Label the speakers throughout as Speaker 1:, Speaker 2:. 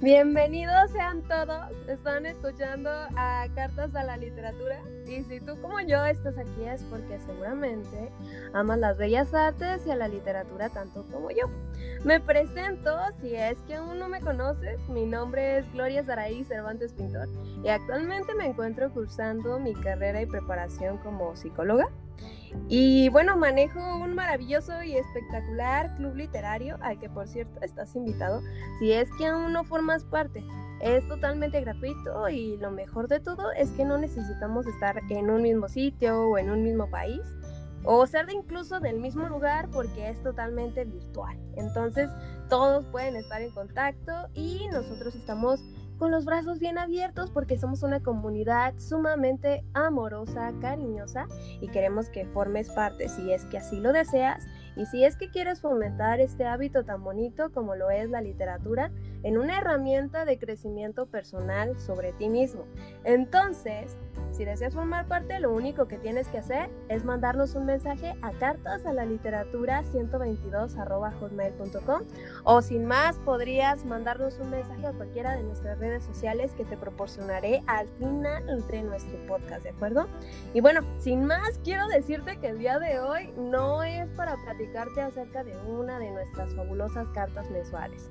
Speaker 1: Bienvenidos sean todos. Están escuchando a Cartas a la Literatura. Y si tú como yo estás aquí es porque seguramente amas las bellas artes y a la literatura tanto como yo. Me presento, si es que aún no me conoces, mi nombre es Gloria Saraí Cervantes Pintor y actualmente me encuentro cursando mi carrera y preparación como psicóloga. Y bueno, manejo un maravilloso y espectacular club literario al que por cierto estás invitado si es que aún no formas parte. Es totalmente gratuito y lo mejor de todo es que no necesitamos estar en un mismo sitio o en un mismo país o ser de incluso del mismo lugar porque es totalmente virtual. Entonces todos pueden estar en contacto y nosotros estamos con los brazos bien abiertos porque somos una comunidad sumamente amorosa, cariñosa y queremos que formes parte si es que así lo deseas y si es que quieres fomentar este hábito tan bonito como lo es la literatura en una herramienta de crecimiento personal sobre ti mismo. Entonces, si deseas formar parte, lo único que tienes que hacer es mandarnos un mensaje a cartas a la literatura 122 hotmail.com o sin más podrías mandarnos un mensaje a cualquiera de nuestras redes sociales que te proporcionaré al final de nuestro podcast, ¿de acuerdo? Y bueno, sin más, quiero decirte que el día de hoy no es para acerca de una de nuestras fabulosas cartas mensuales.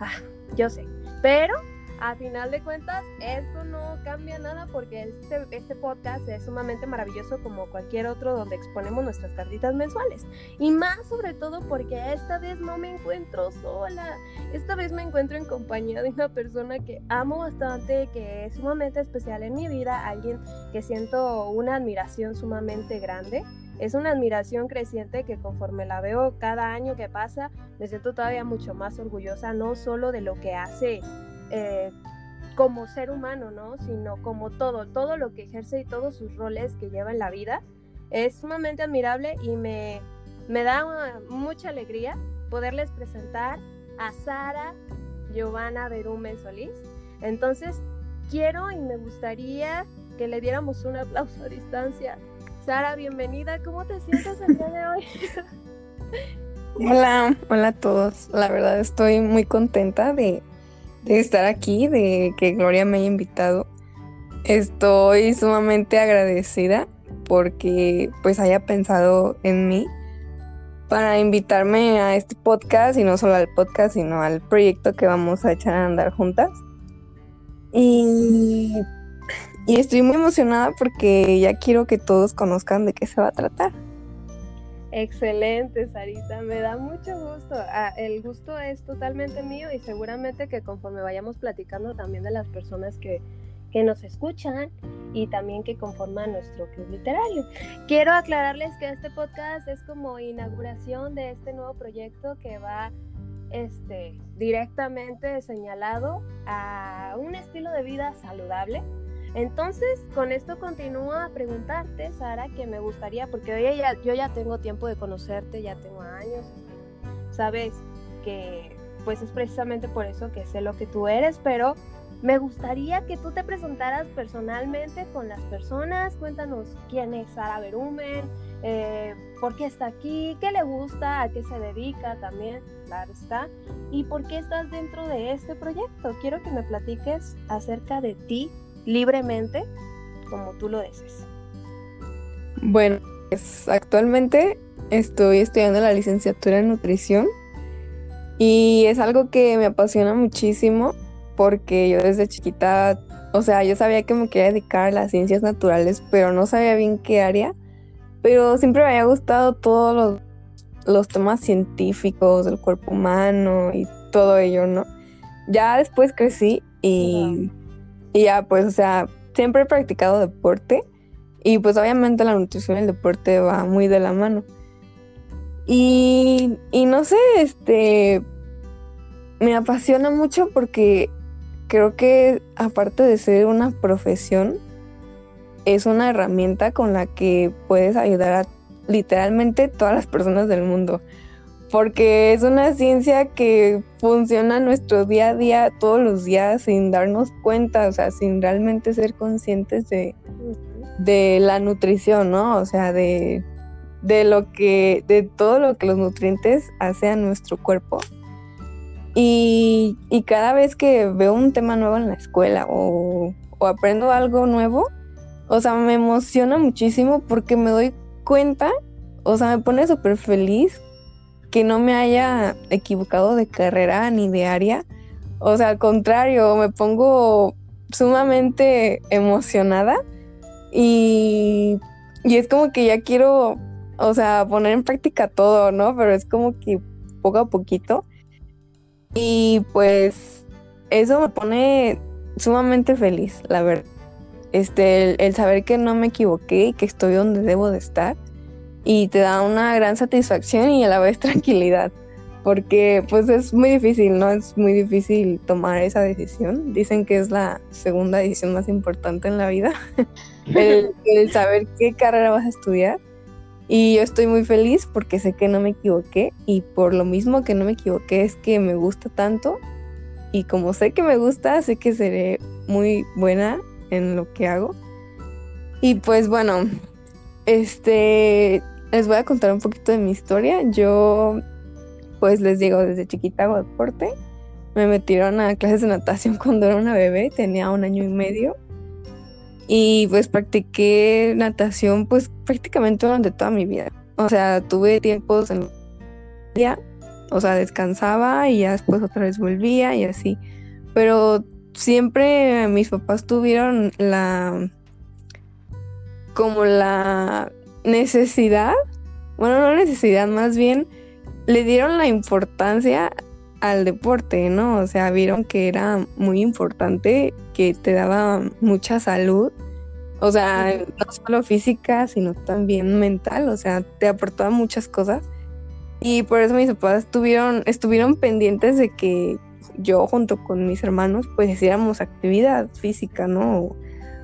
Speaker 1: Ah, yo sé, pero a final de cuentas, esto no cambia nada porque este, este podcast es sumamente maravilloso como cualquier otro donde exponemos nuestras cartitas mensuales. Y más sobre todo porque esta vez no me encuentro sola. Esta vez me encuentro en compañía de una persona que amo bastante, que es sumamente especial en mi vida, alguien que siento una admiración sumamente grande es una admiración creciente que conforme la veo cada año que pasa, me siento todavía mucho más orgullosa, no solo de lo que hace eh, como ser humano, ¿no? Sino como todo, todo lo que ejerce y todos sus roles que lleva en la vida. Es sumamente admirable y me, me da mucha alegría poderles presentar a Sara Giovanna Berumen Solís. Entonces, quiero y me gustaría que le diéramos un aplauso a distancia. Sara, bienvenida. ¿Cómo te sientes el día de hoy?
Speaker 2: hola, hola a todos. La verdad estoy muy contenta de de estar aquí, de que Gloria me haya invitado. Estoy sumamente agradecida porque pues haya pensado en mí para invitarme a este podcast y no solo al podcast, sino al proyecto que vamos a echar a andar juntas. Y, y estoy muy emocionada porque ya quiero que todos conozcan de qué se va a tratar.
Speaker 1: Excelente, Sarita, me da mucho gusto. Ah, el gusto es totalmente mío y seguramente que conforme vayamos platicando también de las personas que, que nos escuchan y también que conforman nuestro club literario. Quiero aclararles que este podcast es como inauguración de este nuevo proyecto que va este, directamente señalado a un estilo de vida saludable entonces, con esto continúo a preguntarte, Sara, que me gustaría, porque hoy ya, yo ya tengo tiempo de conocerte, ya tengo años, sabes que pues es precisamente por eso que sé lo que tú eres, pero me gustaría que tú te presentaras personalmente con las personas, cuéntanos quién es Sara Berumen, eh, por qué está aquí, qué le gusta, a qué se dedica también, claro está, y por qué estás dentro de este proyecto. Quiero que me platiques acerca de ti libremente como tú lo desees.
Speaker 2: Bueno, pues actualmente estoy estudiando la licenciatura en nutrición y es algo que me apasiona muchísimo porque yo desde chiquita, o sea, yo sabía que me quería dedicar a las ciencias naturales, pero no sabía bien qué área, pero siempre me había gustado todos los, los temas científicos del cuerpo humano y todo ello, ¿no? Ya después crecí y... Y ya, pues, o sea, siempre he practicado deporte y pues obviamente la nutrición y el deporte va muy de la mano. Y, y no sé, este, me apasiona mucho porque creo que aparte de ser una profesión, es una herramienta con la que puedes ayudar a literalmente todas las personas del mundo porque es una ciencia que funciona nuestro día a día todos los días sin darnos cuenta, o sea, sin realmente ser conscientes de, de la nutrición, ¿no? O sea, de, de lo que, de todo lo que los nutrientes hacen a nuestro cuerpo. Y, cada vez que veo un tema nuevo en la escuela o, o aprendo algo nuevo, o sea, me emociona muchísimo porque me doy cuenta, o sea, me pone súper feliz que no me haya equivocado de carrera ni de área. O sea, al contrario, me pongo sumamente emocionada y, y es como que ya quiero, o sea, poner en práctica todo, ¿no? Pero es como que poco a poquito. Y pues eso me pone sumamente feliz, la verdad. Este, el, saber que no me equivoqué y que estoy donde debo de estar. Y te da una gran satisfacción y a la vez tranquilidad. Porque pues es muy difícil, ¿no? Es muy difícil tomar esa decisión. Dicen que es la segunda decisión más importante en la vida. el, el saber qué carrera vas a estudiar. Y yo estoy muy feliz porque sé que no me equivoqué y por lo mismo que no me equivoqué es que me gusta tanto y como sé que me gusta, sé que seré muy buena en lo que hago. Y pues bueno, este les voy a contar un poquito de mi historia. Yo pues les digo, desde chiquita hago deporte. Me metieron a clases de natación cuando era una bebé, tenía un año y medio. Y pues practiqué natación pues prácticamente durante toda mi vida. O sea, tuve tiempos en día, o sea, descansaba y ya después otra vez volvía y así. Pero siempre mis papás tuvieron la como la necesidad, bueno, no necesidad, más bien le dieron la importancia al deporte, ¿no? O sea, vieron que era muy importante, que te daba mucha salud, o sea, no solo física, sino también mental, o sea, te aportaba muchas cosas. Y por eso mis papás estuvieron, estuvieron pendientes de que yo junto con mis hermanos pues hiciéramos actividad física, ¿no? O,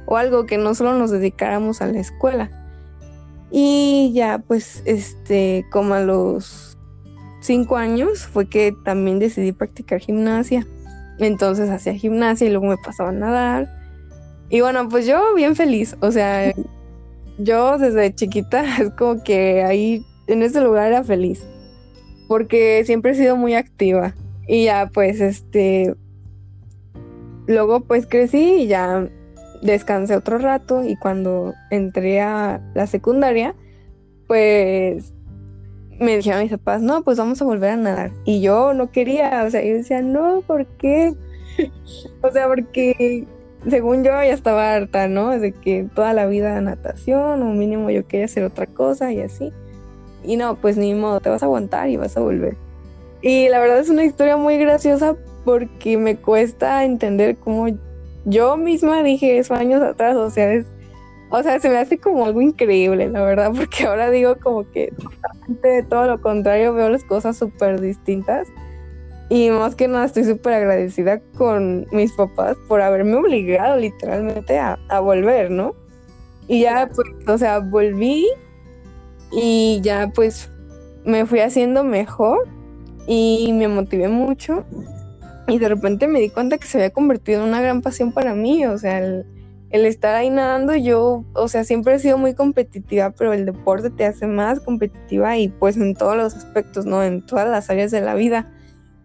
Speaker 2: o algo que no solo nos dedicáramos a la escuela. Y ya pues, este, como a los cinco años fue que también decidí practicar gimnasia. Entonces hacía gimnasia y luego me pasaba a nadar. Y bueno, pues yo bien feliz. O sea, yo desde chiquita es como que ahí en ese lugar era feliz. Porque siempre he sido muy activa. Y ya pues este... Luego pues crecí y ya descansé otro rato y cuando entré a la secundaria, pues me dijeron mis papás, no, pues vamos a volver a nadar. Y yo no quería, o sea, yo decía, no, ¿por qué? o sea, porque según yo ya estaba harta, ¿no? De que toda la vida natación, o mínimo yo quería hacer otra cosa y así. Y no, pues ni modo, te vas a aguantar y vas a volver. Y la verdad es una historia muy graciosa porque me cuesta entender cómo yo misma dije eso años atrás, o sea, es o sea, se me hace como algo increíble, la verdad, porque ahora digo como que totalmente todo lo contrario, veo las cosas súper distintas. Y más que nada estoy súper agradecida con mis papás por haberme obligado literalmente a, a, volver, ¿no? Y ya, pues, o sea, volví y ya pues me fui haciendo mejor y me motivé mucho. Y de repente me di cuenta que se había convertido en una gran pasión para mí, o sea, el, estar ahí nadando, yo, o sea, siempre he sido muy competitiva, pero el deporte te hace más competitiva y pues en todos los aspectos, ¿no? En todas las áreas de la vida.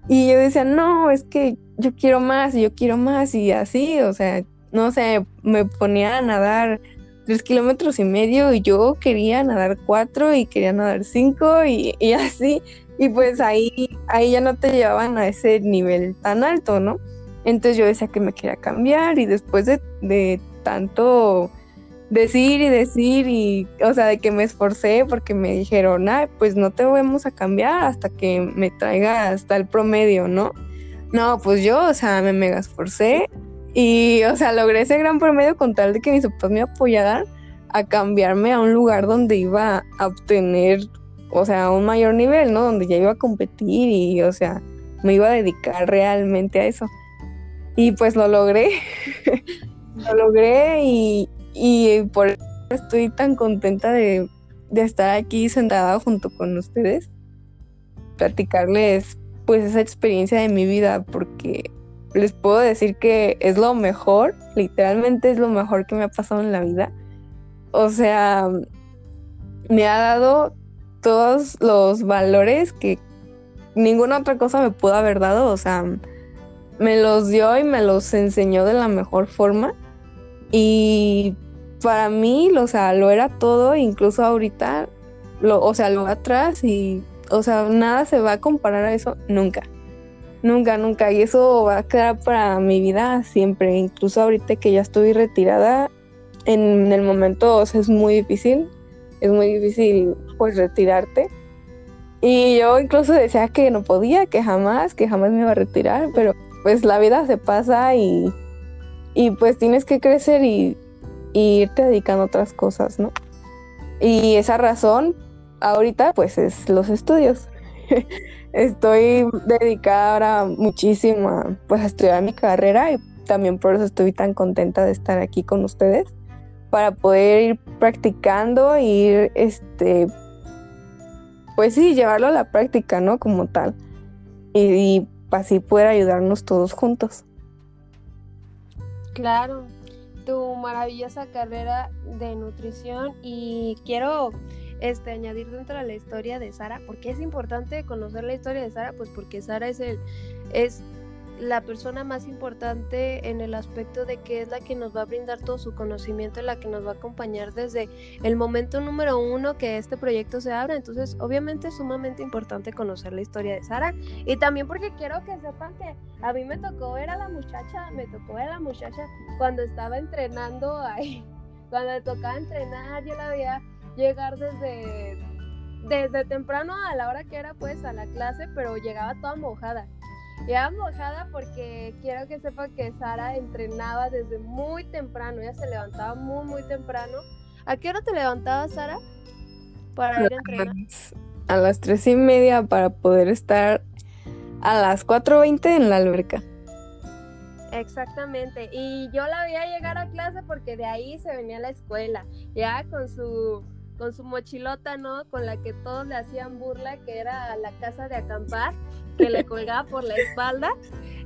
Speaker 2: Y yo decía, no, es que yo quiero más y yo quiero más y así, o sea, no sé, me ponía a nadar tres kilómetros y medio y yo quería nadar cuatro y quería nadar cinco y, así. Y pues ahí, ahí ya no te llevaban a ese nivel tan alto, ¿no? Entonces yo decía que me quería cambiar y después de, tanto decir y decir y, o sea, de que me esforcé porque me dijeron, ah, pues no te vamos a cambiar hasta que me traiga hasta el promedio, ¿no? No, pues yo, o sea, me mega esforcé y, o sea, logré ese gran promedio con tal de que mis papás me apoyaran a cambiarme a un lugar donde iba a obtener, o sea, un mayor nivel, ¿no? Donde ya iba a competir y, o sea, me iba a dedicar realmente a eso. Y pues lo logré. lo logré y, por eso estoy tan contenta de, estar aquí sentada junto con ustedes, platicarles pues esa experiencia de mi vida, porque les puedo decir que es lo mejor, literalmente es lo mejor que me ha pasado en la vida. O sea, me ha dado todos los valores que ninguna otra cosa me pudo haber dado, o sea, me los dio y me los enseñó de la mejor forma. Y para mí, o sea, lo era todo, incluso ahorita, lo, o sea, lo atrás y, o sea, nada se va a comparar a eso nunca. Nunca, nunca. Y eso va a quedar para mi vida siempre. Incluso ahorita que ya estoy retirada, en el momento, o sea, es muy difícil. Es muy difícil, pues, retirarte. Y yo incluso decía que no podía, que jamás, que jamás me iba a retirar, pero pues la vida se pasa y, y pues tienes que crecer y, irte dedicando a otras cosas, ¿no? Y esa razón ahorita pues es los estudios. estoy dedicada ahora muchísimo a, pues, a estudiar mi carrera y también por eso estoy tan contenta de estar aquí con ustedes para poder ir practicando, ir este pues sí, llevarlo a la práctica, ¿no? Como tal. Y, así poder ayudarnos todos juntos.
Speaker 1: Claro, tu maravillosa carrera de nutrición y quiero este, añadir dentro de la historia de Sara, porque es importante conocer la historia de Sara, pues porque Sara es el, es la persona más importante en el aspecto de que es la que nos va a brindar todo su conocimiento, la que nos va a acompañar desde el momento número uno que este proyecto se abra. Entonces, obviamente es sumamente importante conocer la historia de Sara y también porque quiero que sepan que a mí me tocó ver a la muchacha, me tocó ver a la muchacha cuando estaba entrenando ahí, cuando le tocaba entrenar, yo la veía llegar desde desde temprano a la hora que era pues a la clase, pero llegaba toda mojada ya mojada porque quiero que sepa que Sara entrenaba desde muy temprano. Ella se levantaba muy, muy temprano. ¿A qué hora te levantabas, Sara? Para ir a entrenar.
Speaker 2: A las tres y media para poder estar a las 4.20 en la alberca.
Speaker 1: Exactamente. Y yo la veía llegar a clase porque de ahí se venía a la escuela. Ya con su con su mochilota, ¿no? Con la que todos le hacían burla, que era la casa de acampar, que le colgaba por la espalda.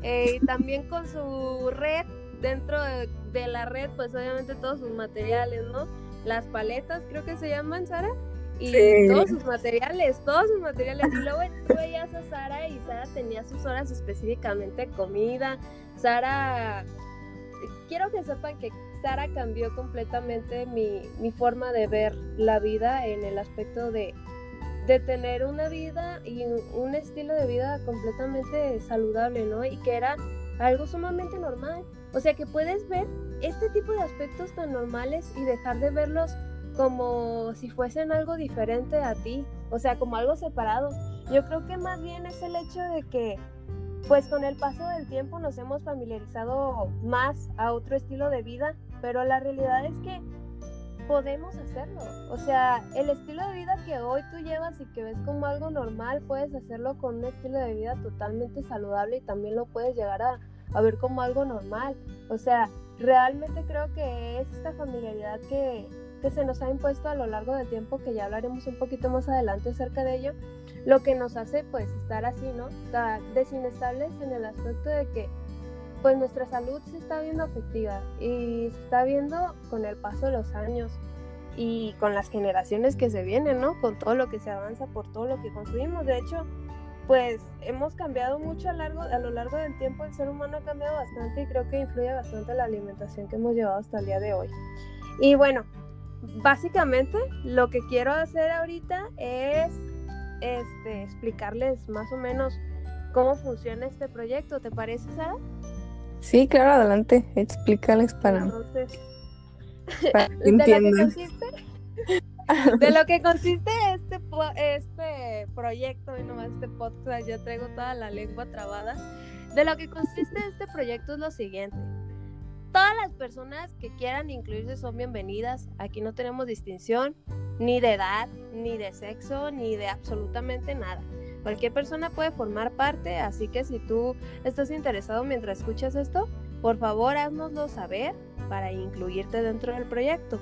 Speaker 1: Eh, y también con su red, dentro de, la red, pues obviamente todos sus materiales, ¿no? Las paletas, creo que se llaman, Sara. Y todos sus materiales, todos sus materiales. Y luego tú veías a Sara y Sara tenía sus horas específicamente comida. Sara, quiero que sepan que Sara cambió completamente mi, mi, forma de ver la vida en el aspecto de, de tener una vida y un estilo de vida completamente saludable, ¿no? Y que era algo sumamente normal. O sea que puedes ver este tipo de aspectos tan normales y dejar de verlos como si fuesen algo diferente a ti, o sea, como algo separado. Yo creo que más bien es el hecho de que pues con el paso del tiempo nos hemos familiarizado más a otro estilo de vida, pero la realidad es que podemos hacerlo. O sea, el estilo de vida que hoy tú llevas y que ves como algo normal, puedes hacerlo con un estilo de vida totalmente saludable y también lo puedes llegar a, ver como algo normal. O sea, realmente creo que es esta familiaridad que, que se nos ha impuesto a lo largo del tiempo, que ya hablaremos un poquito más adelante acerca de ello, lo que nos hace pues estar así, ¿no? Desinestables en el aspecto de que pues nuestra salud se está viendo afectiva y se está viendo con el paso de los años y con las generaciones que se vienen, ¿no? Con todo lo que se avanza por todo lo que construimos. De hecho, pues hemos cambiado mucho a, largo, a lo largo del tiempo, el ser humano ha cambiado bastante y creo que influye bastante la alimentación que hemos llevado hasta el día de hoy. Y bueno, básicamente lo que quiero hacer ahorita es este, explicarles más o menos cómo funciona este proyecto. ¿Te parece, Sara?
Speaker 2: Sí, claro, adelante, explícales para,
Speaker 1: para que ¿De lo que consiste? de lo que consiste este, este proyecto y nomás este podcast, yo traigo toda la lengua trabada. De lo que consiste este proyecto es lo siguiente. Todas las personas que quieran incluirse son bienvenidas. Aquí no tenemos distinción ni de edad, ni de sexo, ni de absolutamente nada. Cualquier persona puede formar parte, así que si tú estás interesado mientras escuchas esto, por favor haznoslo saber para incluirte dentro del proyecto.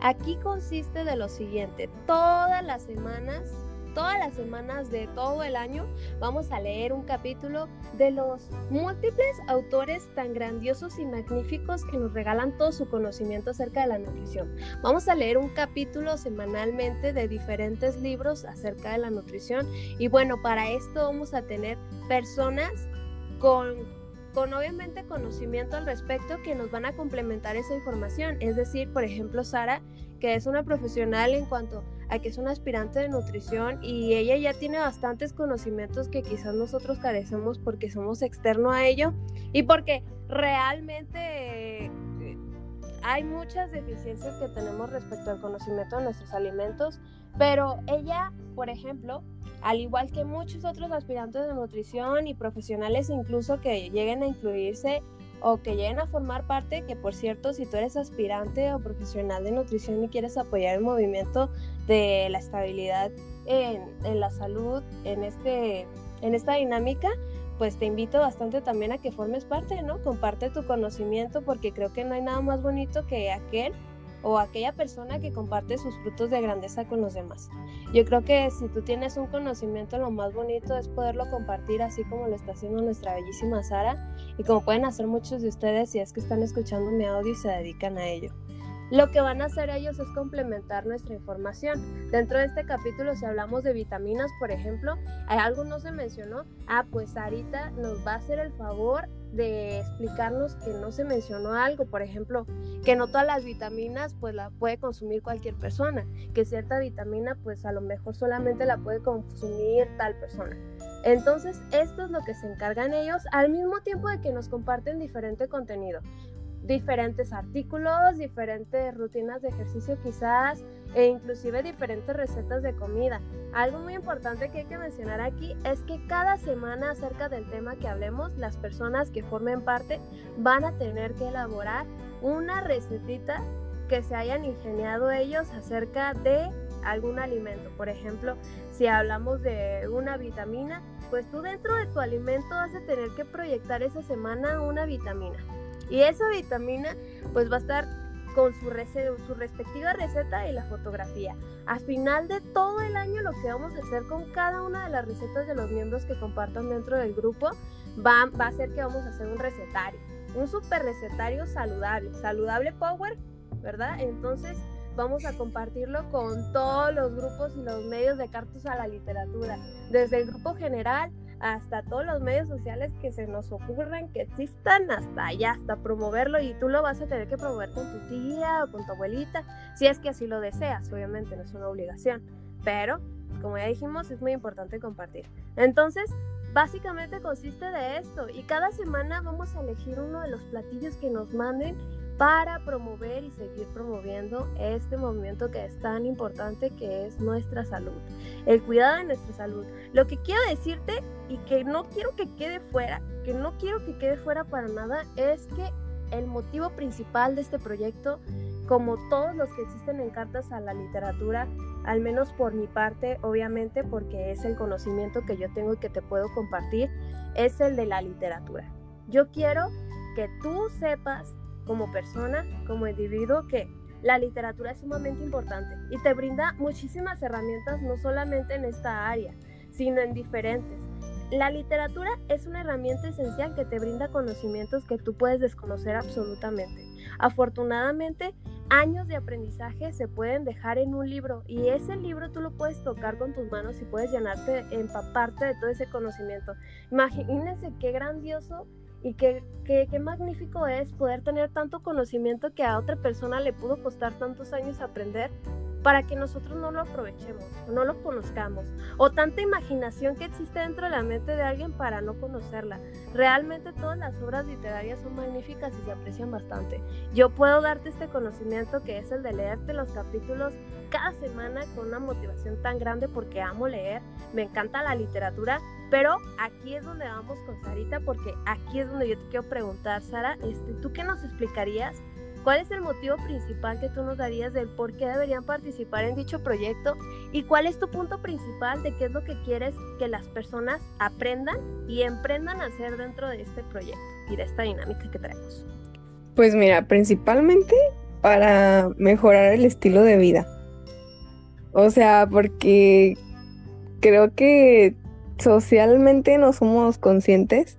Speaker 1: Aquí consiste de lo siguiente, todas las semanas todas las semanas de todo el año vamos a leer un capítulo de los múltiples autores tan grandiosos y magníficos que nos regalan todo su conocimiento acerca de la nutrición. Vamos a leer un capítulo semanalmente de diferentes libros acerca de la nutrición y bueno, para esto vamos a tener personas con con obviamente conocimiento al respecto que nos van a complementar esa información. Es decir, por ejemplo, Sara, que es una profesional en cuanto que es una aspirante de nutrición y ella ya tiene bastantes conocimientos que quizás nosotros carecemos porque somos externo a ello y porque realmente eh, hay muchas deficiencias que tenemos respecto al conocimiento de nuestros alimentos, pero ella, por ejemplo, al igual que muchos otros aspirantes de nutrición y profesionales incluso que lleguen a incluirse o que lleguen a formar parte, que por cierto, si tú eres aspirante o profesional de nutrición y quieres apoyar el movimiento de la estabilidad en, en la salud, en, este, en esta dinámica, pues te invito bastante también a que formes parte, ¿no? Comparte tu conocimiento porque creo que no hay nada más bonito que aquel o aquella persona que comparte sus frutos de grandeza con los demás. Yo creo que si tú tienes un conocimiento, lo más bonito es poderlo compartir así como lo está haciendo nuestra bellísima Sara y como pueden hacer muchos de ustedes si es que están escuchando mi audio y se dedican a ello. Lo que van a hacer ellos es complementar nuestra información. Dentro de este capítulo, si hablamos de vitaminas, por ejemplo, algo no se mencionó. Ah, pues Sarita nos va a hacer el favor de explicarnos que no se mencionó algo, por ejemplo, que no todas las vitaminas pues la puede consumir cualquier persona, que cierta vitamina pues a lo mejor solamente la puede consumir tal persona. Entonces, esto es lo que se encargan ellos al mismo tiempo de que nos comparten diferente contenido diferentes artículos, diferentes rutinas de ejercicio quizás e inclusive diferentes recetas de comida. Algo muy importante que hay que mencionar aquí es que cada semana acerca del tema que hablemos, las personas que formen parte van a tener que elaborar una recetita que se hayan ingeniado ellos acerca de algún alimento. Por ejemplo, si hablamos de una vitamina, pues tú dentro de tu alimento vas a tener que proyectar esa semana una vitamina. Y esa vitamina pues va a estar con su, su respectiva receta y la fotografía. A final de todo el año lo que vamos a hacer con cada una de las recetas de los miembros que compartan dentro del grupo va, va a ser que vamos a hacer un recetario, un super recetario saludable, saludable power, ¿verdad? Entonces vamos a compartirlo con todos los grupos y los medios de cartas a la literatura, desde el grupo general hasta todos los medios sociales que se nos ocurran, que existan, hasta allá, hasta promoverlo y tú lo vas a tener que promover con tu tía o con tu abuelita, si es que así lo deseas, obviamente no es una obligación, pero como ya dijimos es muy importante compartir. Entonces, básicamente consiste de esto y cada semana vamos a elegir uno de los platillos que nos manden para promover y seguir promoviendo este movimiento que es tan importante que es nuestra salud, el cuidado de nuestra salud. Lo que quiero decirte y que no quiero que quede fuera, que no quiero que quede fuera para nada, es que el motivo principal de este proyecto, como todos los que existen en cartas a la literatura, al menos por mi parte, obviamente porque es el conocimiento que yo tengo y que te puedo compartir, es el de la literatura. Yo quiero que tú sepas como persona, como individuo, que la literatura es sumamente importante y te brinda muchísimas herramientas, no solamente en esta área, sino en diferentes. La literatura es una herramienta esencial que te brinda conocimientos que tú puedes desconocer absolutamente. Afortunadamente, años de aprendizaje se pueden dejar en un libro y ese libro tú lo puedes tocar con tus manos y puedes llenarte, empaparte de todo ese conocimiento. Imagínense qué grandioso y qué, qué, qué, magnífico es poder tener tanto conocimiento que a otra persona le pudo costar tantos años aprender para que nosotros no lo aprovechemos, no lo conozcamos, o tanta imaginación que existe dentro de la mente de alguien para no conocerla. Realmente todas las obras literarias son magníficas y se aprecian bastante. Yo puedo darte este conocimiento que es el de leerte los capítulos cada semana con una motivación tan grande porque amo leer, me encanta la literatura, pero aquí es donde vamos con Sarita porque aquí es donde yo te quiero preguntar, Sara, este, ¿tú qué nos explicarías? ¿Cuál es el motivo principal que tú nos darías del por qué deberían participar en dicho proyecto? ¿Y cuál es tu punto principal de qué es lo que quieres que las personas aprendan y emprendan a hacer dentro de este proyecto y de esta dinámica que traemos?
Speaker 2: Pues mira, principalmente para mejorar el estilo de vida. O sea, porque creo que socialmente no somos conscientes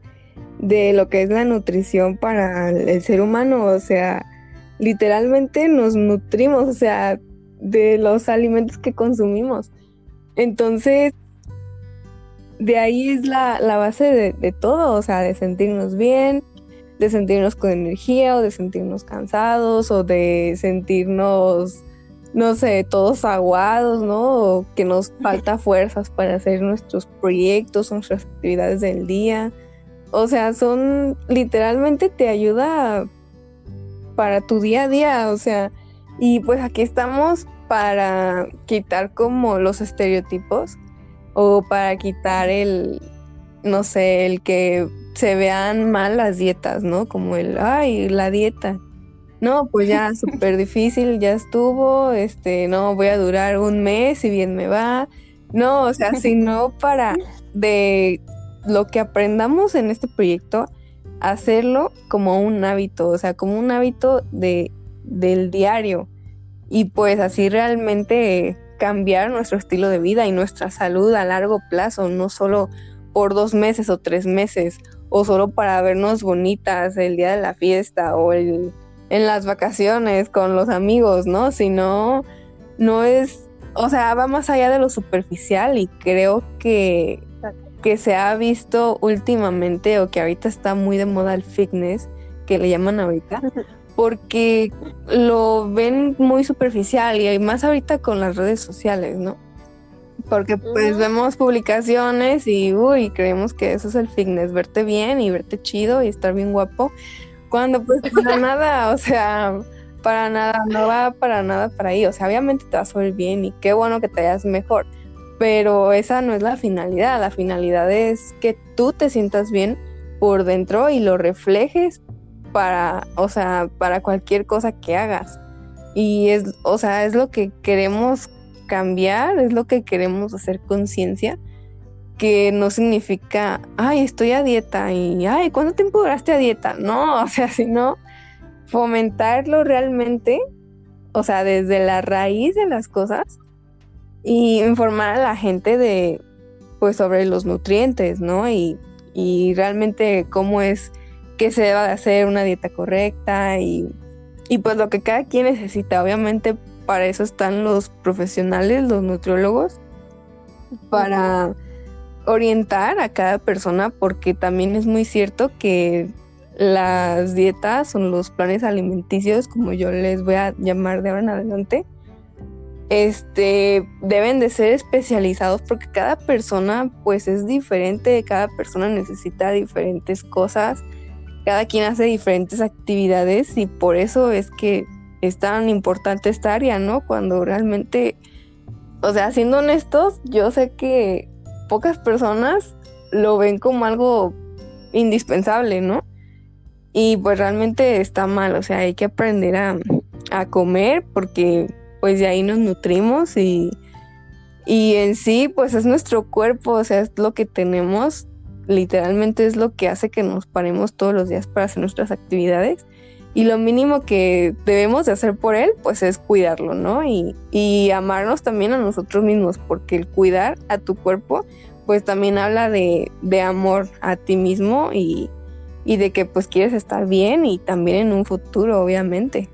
Speaker 2: de lo que es la nutrición para el ser humano, o sea, literalmente nos nutrimos, o sea, de los alimentos que consumimos. Entonces, de ahí es la, base de, de, todo, o sea, de sentirnos bien, de sentirnos con energía o de sentirnos cansados o de sentirnos, no sé, todos aguados, ¿no? O que nos falta fuerzas para hacer nuestros proyectos, nuestras actividades del día. O sea, son literalmente te ayuda para tu día a día, o sea, y pues aquí estamos para quitar como los estereotipos o para quitar el, no sé, el que se vean mal las dietas, ¿no? Como el, ay, la dieta. No, pues ya súper difícil, ya estuvo, este, no, voy a durar un mes y bien me va. No, o sea, sino para de lo que aprendamos en este proyecto, hacerlo como un hábito, o sea, como un hábito de, del diario. Y pues así realmente cambiar nuestro estilo de vida y nuestra salud a largo plazo, no solo por dos meses o tres meses, o solo para vernos bonitas el día de la fiesta o el, en las vacaciones con los amigos, ¿no? Sino, no es, o sea, va más allá de lo superficial y creo que, que se ha visto últimamente o que ahorita está muy de moda el fitness, que le llaman ahorita, porque lo ven muy superficial y más ahorita con las redes sociales, ¿no? Porque pues vemos publicaciones y uy, creemos que eso es el fitness, verte bien y verte chido y estar bien guapo, cuando pues para nada, o sea, para nada, no va para nada para ahí, o sea, obviamente te vas a ver bien y qué bueno que te veas mejor, pero esa no es la finalidad, la finalidad es que tú te sientas bien por dentro y lo reflejes para, o sea, para cualquier cosa que hagas. Y es, o sea, es lo que queremos cambiar, es lo que queremos hacer conciencia, que no significa, ay, estoy a dieta y, ay, ¿cuánto tiempo duraste a dieta? No, o sea, sino fomentarlo realmente, o sea, desde la raíz de las cosas y informar a la gente de, pues, sobre los nutrientes, ¿no? Y, y realmente cómo es que se deba de hacer una dieta correcta y, pues lo que cada quien necesita. Obviamente para eso están los profesionales, los nutriólogos, para orientar a cada persona porque también es muy cierto que las dietas son los planes alimenticios, como yo les voy a llamar de ahora en adelante, este, deben de ser especializados porque cada persona pues es diferente, cada persona necesita diferentes cosas cada quien hace diferentes actividades y por eso es que es tan importante esta área, ¿no? Cuando realmente, o sea, siendo honestos, yo sé que pocas personas lo ven como algo indispensable, ¿no? Y pues realmente está mal, o sea, hay que aprender a, a comer porque pues de ahí nos nutrimos y, y en sí pues es nuestro cuerpo, o sea, es lo que tenemos literalmente es lo que hace que nos paremos todos los días para hacer nuestras actividades. Y lo mínimo que debemos de hacer por él, pues es cuidarlo, ¿no? Y, y amarnos también a nosotros mismos, porque el cuidar a tu cuerpo, pues también habla de, de amor a ti mismo y, y de que pues quieres estar bien y también en un futuro, obviamente.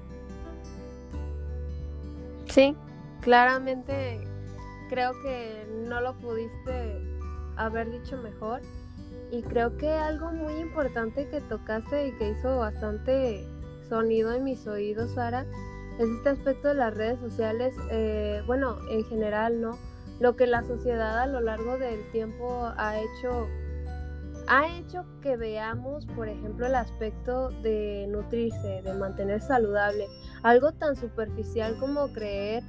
Speaker 1: Sí, claramente creo que no lo pudiste haber dicho mejor. Y creo que algo muy importante que tocaste y que hizo bastante sonido en mis oídos, Sara, es este aspecto de las redes sociales, eh, bueno, en general, ¿no? Lo que la sociedad a lo largo del tiempo ha hecho, ha hecho que veamos, por ejemplo, el aspecto de nutrirse, de mantener saludable, algo tan superficial como creer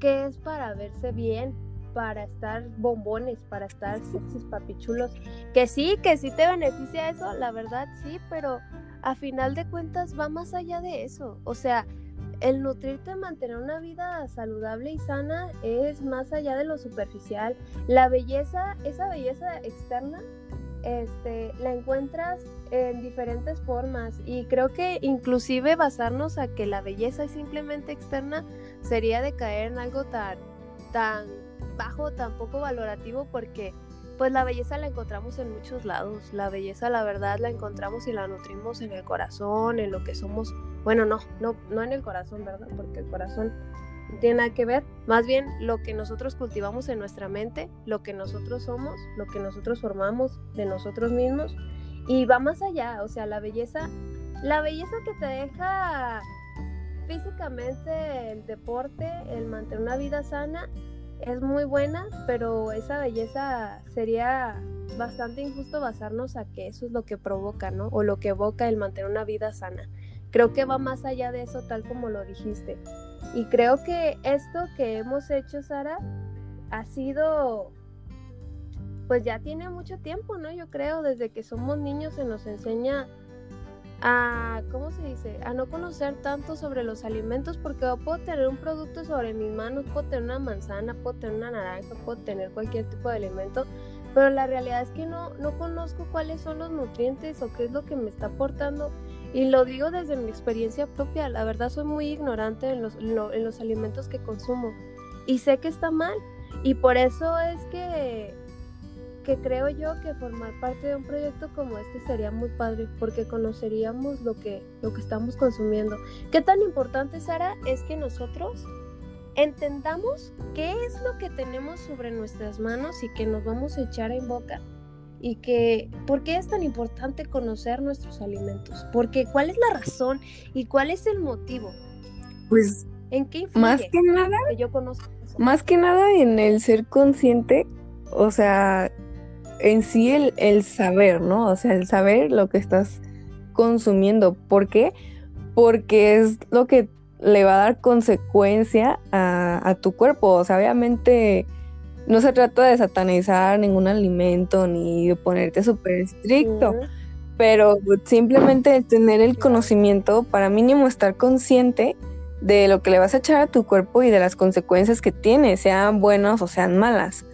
Speaker 1: que es para verse bien, para estar bombones, para estar sexys, papichulos. Que sí, que sí te beneficia eso, la verdad sí, pero a final de cuentas va más allá de eso. O sea, el nutrirte, mantener una vida saludable y sana es más allá de lo superficial. La belleza, esa belleza externa, este, la encuentras en diferentes formas y creo que inclusive basarnos a que la belleza es simplemente externa sería de caer en algo tan, tan bajo, tan poco valorativo porque pues la belleza la encontramos en muchos lados. La belleza, la verdad, la encontramos y la nutrimos en el corazón, en lo que somos. Bueno, no, no, no en el corazón, ¿verdad? Porque el corazón no tiene nada que ver. Más bien lo que nosotros cultivamos en nuestra mente, lo que nosotros somos, lo que nosotros formamos de nosotros mismos. Y va más allá, o sea, la belleza, la belleza que te deja físicamente el deporte, el mantener una vida sana, es muy buena, pero esa belleza sería bastante injusto basarnos a que eso es lo que provoca, ¿no? O lo que evoca el mantener una vida sana. Creo que va más allá de eso, tal como lo dijiste. Y creo que esto que hemos hecho, Sara, ha sido, pues ya tiene mucho tiempo, ¿no? Yo creo, desde que somos niños se nos enseña a, ¿cómo se dice? A no conocer tanto sobre los alimentos porque puedo tener un producto sobre mis manos, puedo tener una manzana, puedo tener una naranja, puedo tener cualquier tipo de alimento, pero la realidad es que no, no conozco cuáles son los nutrientes o qué es lo que me está aportando y lo digo desde mi experiencia propia, la verdad soy muy ignorante en los, en los alimentos que consumo y sé que está mal y por eso es que que creo yo que formar parte de un proyecto como este sería muy padre porque conoceríamos lo que, lo que estamos consumiendo. ¿Qué tan importante, Sara, es que nosotros entendamos qué es lo que tenemos sobre nuestras manos y que nos vamos a echar en boca? Y que, ¿por qué es tan importante conocer nuestros alimentos? Porque, ¿cuál es la razón y cuál es el motivo?
Speaker 2: Pues,
Speaker 1: ¿en qué influye
Speaker 2: más que nada,
Speaker 1: que yo conozco
Speaker 2: más que nada en el ser consciente, o sea, en sí el, el, saber, ¿no? O sea, el saber lo que estás consumiendo. ¿Por qué? Porque es lo que le va a dar consecuencia a, tu cuerpo. O sea, obviamente no se trata de satanizar ningún alimento ni de ponerte súper estricto, pero simplemente tener el conocimiento para mínimo estar consciente de lo que le vas a echar a tu cuerpo y de las consecuencias que tiene, sean buenas o sean malas.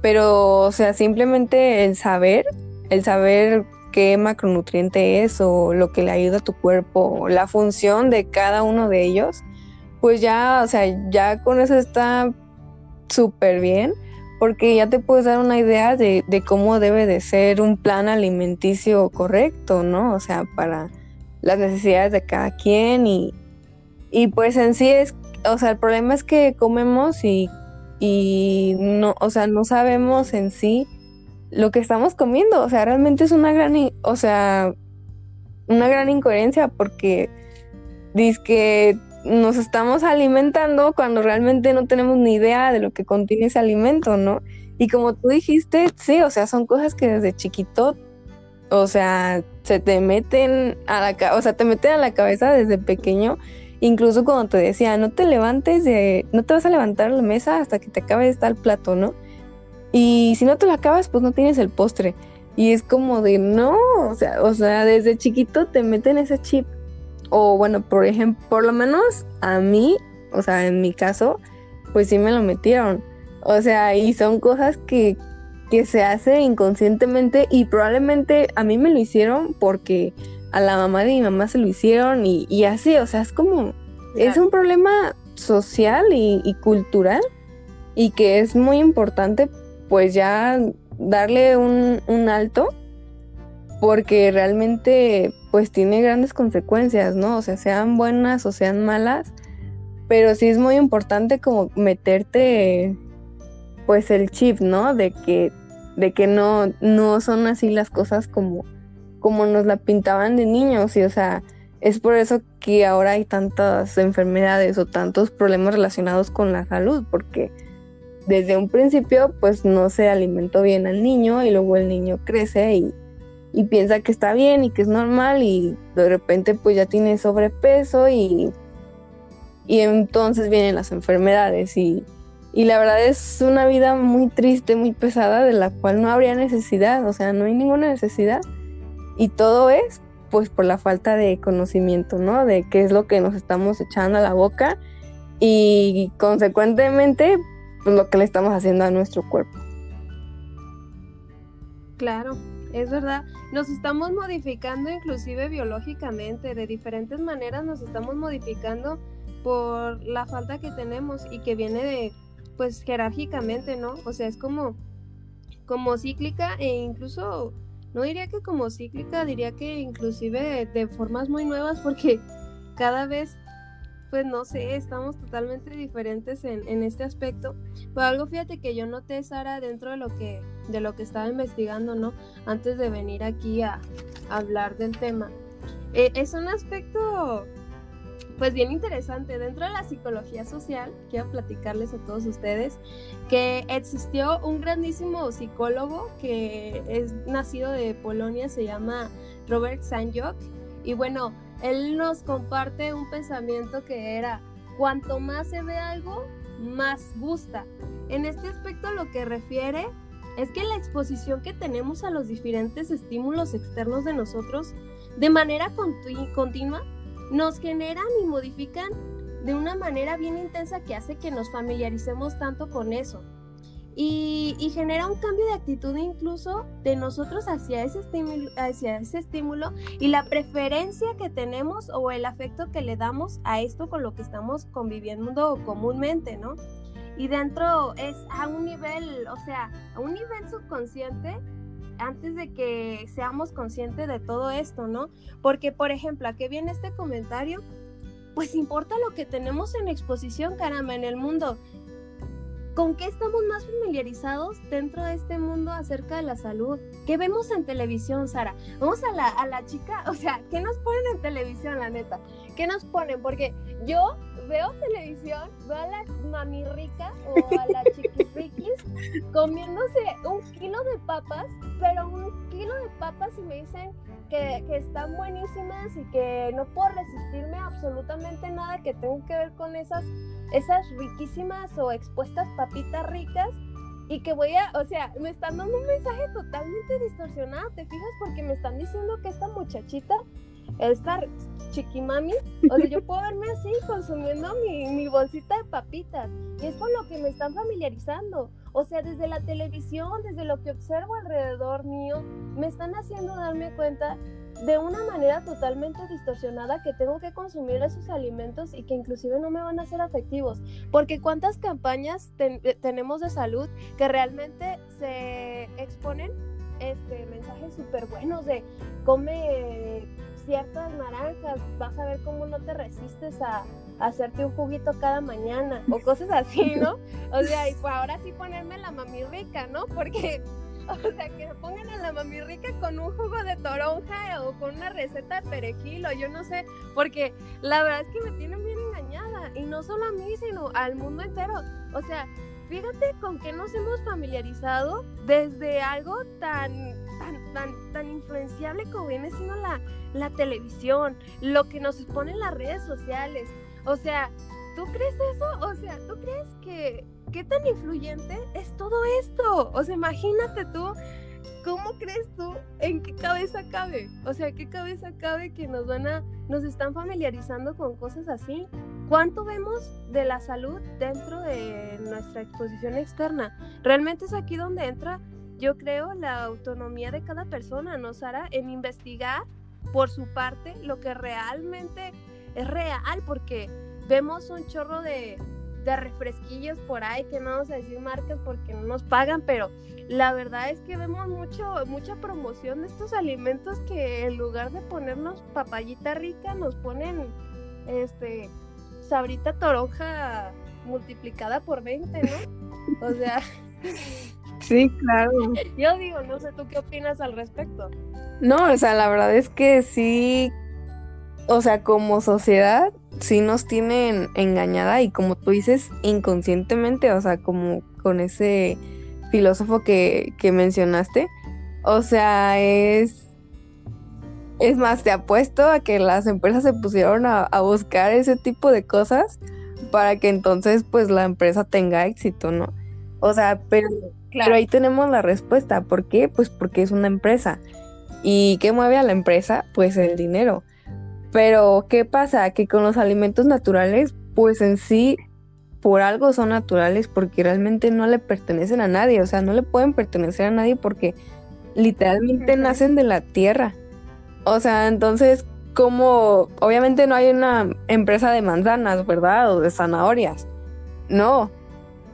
Speaker 2: Pero, o sea, simplemente el saber, el saber qué macronutriente es o lo que le ayuda a tu cuerpo, la función de cada uno de ellos, pues ya, o sea, ya con eso está súper bien, porque ya te puedes dar una idea de, de, cómo debe de ser un plan alimenticio correcto, ¿no? O sea, para las necesidades de cada quien y, y pues en sí es, o sea, el problema es que comemos y y no, o sea, no sabemos en sí lo que estamos comiendo, o sea, realmente es una gran, o sea, una gran incoherencia porque dice que nos estamos alimentando cuando realmente no tenemos ni idea de lo que contiene ese alimento, ¿no? Y como tú dijiste, sí, o sea, son cosas que desde chiquito, o sea, se te meten a la, o sea, te meten a la cabeza desde pequeño Incluso cuando te decía, no te levantes de, no te vas a levantar la mesa hasta que te acabe de el plato, ¿no? Y si no te lo acabas, pues no tienes el postre. Y es como de, no, o sea, o sea, desde chiquito te meten ese chip. O bueno, por ejemplo, por lo menos a mí, o sea, en mi caso, pues sí me lo metieron. O sea, y son cosas que, que se hace inconscientemente y probablemente a mí me lo hicieron porque a la mamá de mi mamá se lo hicieron y, así, o sea, es como, es un problema social y, cultural y que es muy importante pues ya darle un, un alto porque realmente pues tiene grandes consecuencias, ¿no? O sea, sean buenas o sean malas, pero sí es muy importante como meterte pues el chip, ¿no? De que, de que no, no son así las cosas como como nos la pintaban de niños y o sea, es por eso que ahora hay tantas enfermedades o tantos problemas relacionados con la salud, porque desde un principio pues no se alimentó bien al niño y luego el niño crece y, y piensa que está bien y que es normal y de repente pues ya tiene sobrepeso y, y entonces vienen las enfermedades y, y la verdad es una vida muy triste, muy pesada de la cual no habría necesidad, o sea, no hay ninguna necesidad. Y todo es pues por la falta de conocimiento, ¿no? De qué es lo que nos estamos echando a la boca y consecuentemente pues, lo que le estamos haciendo a nuestro cuerpo.
Speaker 1: Claro, es verdad. Nos estamos modificando inclusive biológicamente, de diferentes maneras nos estamos modificando por la falta que tenemos y que viene de pues jerárquicamente, ¿no? O sea, es como, como cíclica e incluso, no diría que como cíclica, diría que inclusive de formas muy nuevas porque cada vez pues no sé, estamos totalmente diferentes en, en, este aspecto. Pero algo fíjate que yo noté, Sara, dentro de lo que, de lo que estaba investigando, ¿no? Antes de venir aquí a, hablar del tema. Eh, es un aspecto, pues bien interesante. Dentro de la psicología social, quiero platicarles a todos ustedes que existió un grandísimo psicólogo que es nacido de Polonia, se llama Robert Sanjok. Y bueno, él nos comparte un pensamiento que era, cuanto más se ve algo, más gusta. En este aspecto lo que refiere es que la exposición que tenemos a los diferentes estímulos externos de nosotros de manera continua nos generan y modifican de una manera bien intensa que hace que nos familiaricemos tanto con eso. Y, genera un cambio de actitud incluso de nosotros hacia ese, estímulo, hacia ese estímulo y la preferencia que tenemos o el afecto que le damos a esto con lo que estamos conviviendo comúnmente, ¿no? Y dentro es a un nivel, o sea, a un nivel subconsciente antes de que seamos conscientes de todo esto, ¿no? Porque, por ejemplo, ¿a qué viene este comentario? Pues importa lo que tenemos en exposición, caramba, en el mundo. ¿Con qué estamos más familiarizados dentro de este mundo acerca de la salud? ¿Qué vemos en televisión, Sara? Vamos a la, a la chica, o sea, ¿qué nos ponen en televisión, la neta? ¿Qué nos ponen? Porque yo veo televisión, veo a la mami rica o a la chiquifriquis comiéndose un kilo de papas, pero un kilo de papas y me dicen que, que, están buenísimas y que no puedo resistirme a absolutamente nada que tenga que ver con esas esas riquísimas o expuestas papitas ricas y que voy a, o sea, me están dando un mensaje totalmente distorsionado, ¿te fijas? Porque me están diciendo que esta muchachita, esta chiquimami, o sea, yo puedo verme así consumiendo mi, mi bolsita de papitas y es con lo que me están familiarizando. O sea, desde la televisión, desde lo que observo alrededor mío, me están haciendo darme cuenta de una manera totalmente distorsionada que tengo que consumir esos alimentos y que inclusive no me van a ser afectivos. Porque cuántas campañas eh, tenemos de salud que realmente se exponen este, mensajes súper buenos de come ciertas naranjas, vas a ver cómo no te resistes a, hacerte un juguito cada mañana o cosas así, ¿no? O sea, y pues ahora sí ponerme la mami rica, ¿no? Porque O sea, que se pongan a la mami rica con un jugo de toronja o con una receta de perejil o yo no sé, porque la verdad es que me tienen bien engañada y no solo a mí, sino al mundo entero. O sea, fíjate con qué nos hemos familiarizado desde algo tan tan, tan, tan influenciable como viene siendo la, la televisión, lo que nos exponen las redes sociales. O sea, ¿tú crees eso? O sea, ¿tú crees que, ¿qué tan influyente es todo esto? O sea, imagínate tú, ¿cómo crees tú en qué cabeza cabe? O sea, ¿qué cabeza cabe que nos van a, nos están familiarizando con cosas así? ¿Cuánto vemos de la salud dentro de nuestra exposición externa? Realmente es aquí donde entra, yo creo, la autonomía de cada persona, ¿no, Sara? En investigar por su parte lo que realmente es real, porque vemos un chorro de, refresquillos por ahí, que no vamos a decir marcas porque no nos pagan, pero la verdad es que vemos mucho, mucha promoción de estos alimentos que en lugar de ponernos papayita rica, nos ponen este sabrita toronja multiplicada por 20, ¿no? O sea.
Speaker 2: Sí, claro.
Speaker 1: Yo digo, no sé tú qué opinas al respecto.
Speaker 2: No, o sea, la verdad es que sí, o sea, como sociedad sí nos tienen engañada y como tú dices, inconscientemente, o sea, como con ese filósofo que, mencionaste, o sea, es... Es más, te apuesto a que las empresas se pusieron a, buscar ese tipo de cosas para que entonces pues la empresa tenga éxito, ¿no? O sea, pero, pero ahí tenemos la respuesta. ¿Por qué? Pues porque es una empresa. ¿Y qué mueve a la empresa? Pues el dinero. Pero, ¿qué pasa? Que con los alimentos naturales, pues en sí, por algo son naturales, porque realmente no le pertenecen a nadie, o sea, no le pueden pertenecer a nadie porque literalmente nacen de la tierra. O sea, entonces, como, obviamente no hay una empresa de manzanas, ¿verdad? O de zanahorias. No.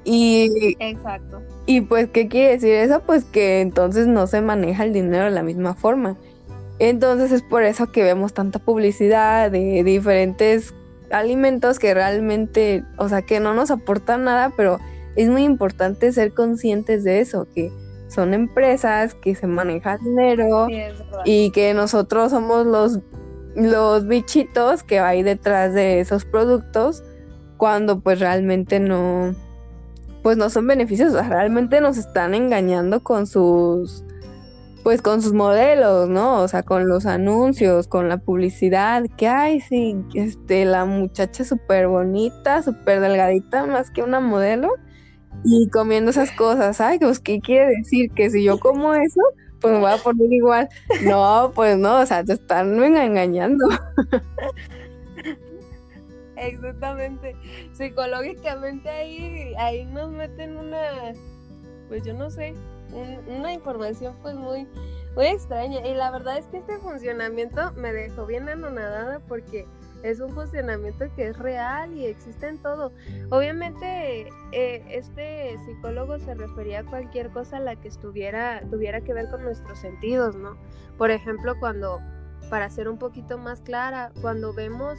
Speaker 2: Y,
Speaker 1: Exacto.
Speaker 2: Y pues, ¿qué quiere decir eso? Pues que entonces no se maneja el dinero de la misma forma. Entonces es por eso que vemos tanta publicidad de diferentes alimentos que realmente, o sea, que no nos aportan nada, pero es muy importante ser conscientes de eso, que son empresas, que se maneja dinero y que nosotros somos los, los bichitos que hay detrás de esos productos cuando pues realmente no, pues no son beneficios, realmente nos están engañando con sus pues con sus modelos, ¿no? O sea, con los anuncios, con la publicidad, que hay, sí, este, la muchacha súper bonita, súper delgadita, más que una modelo, y comiendo esas cosas, ay, pues, ¿qué quiere decir? Que si yo como eso, pues me voy a poner igual. No, pues no, o sea, te están engañando.
Speaker 1: Exactamente. Psicológicamente ahí, ahí nos meten una, pues yo no sé, una información pues muy, muy extraña. Y la verdad es que este funcionamiento me dejó bien anonadada porque es un funcionamiento que es real y existe en todo. Obviamente, eh, este psicólogo se refería a cualquier cosa a la que estuviera, tuviera que ver con nuestros sentidos, ¿no? Por ejemplo, cuando, para ser un poquito más clara, cuando vemos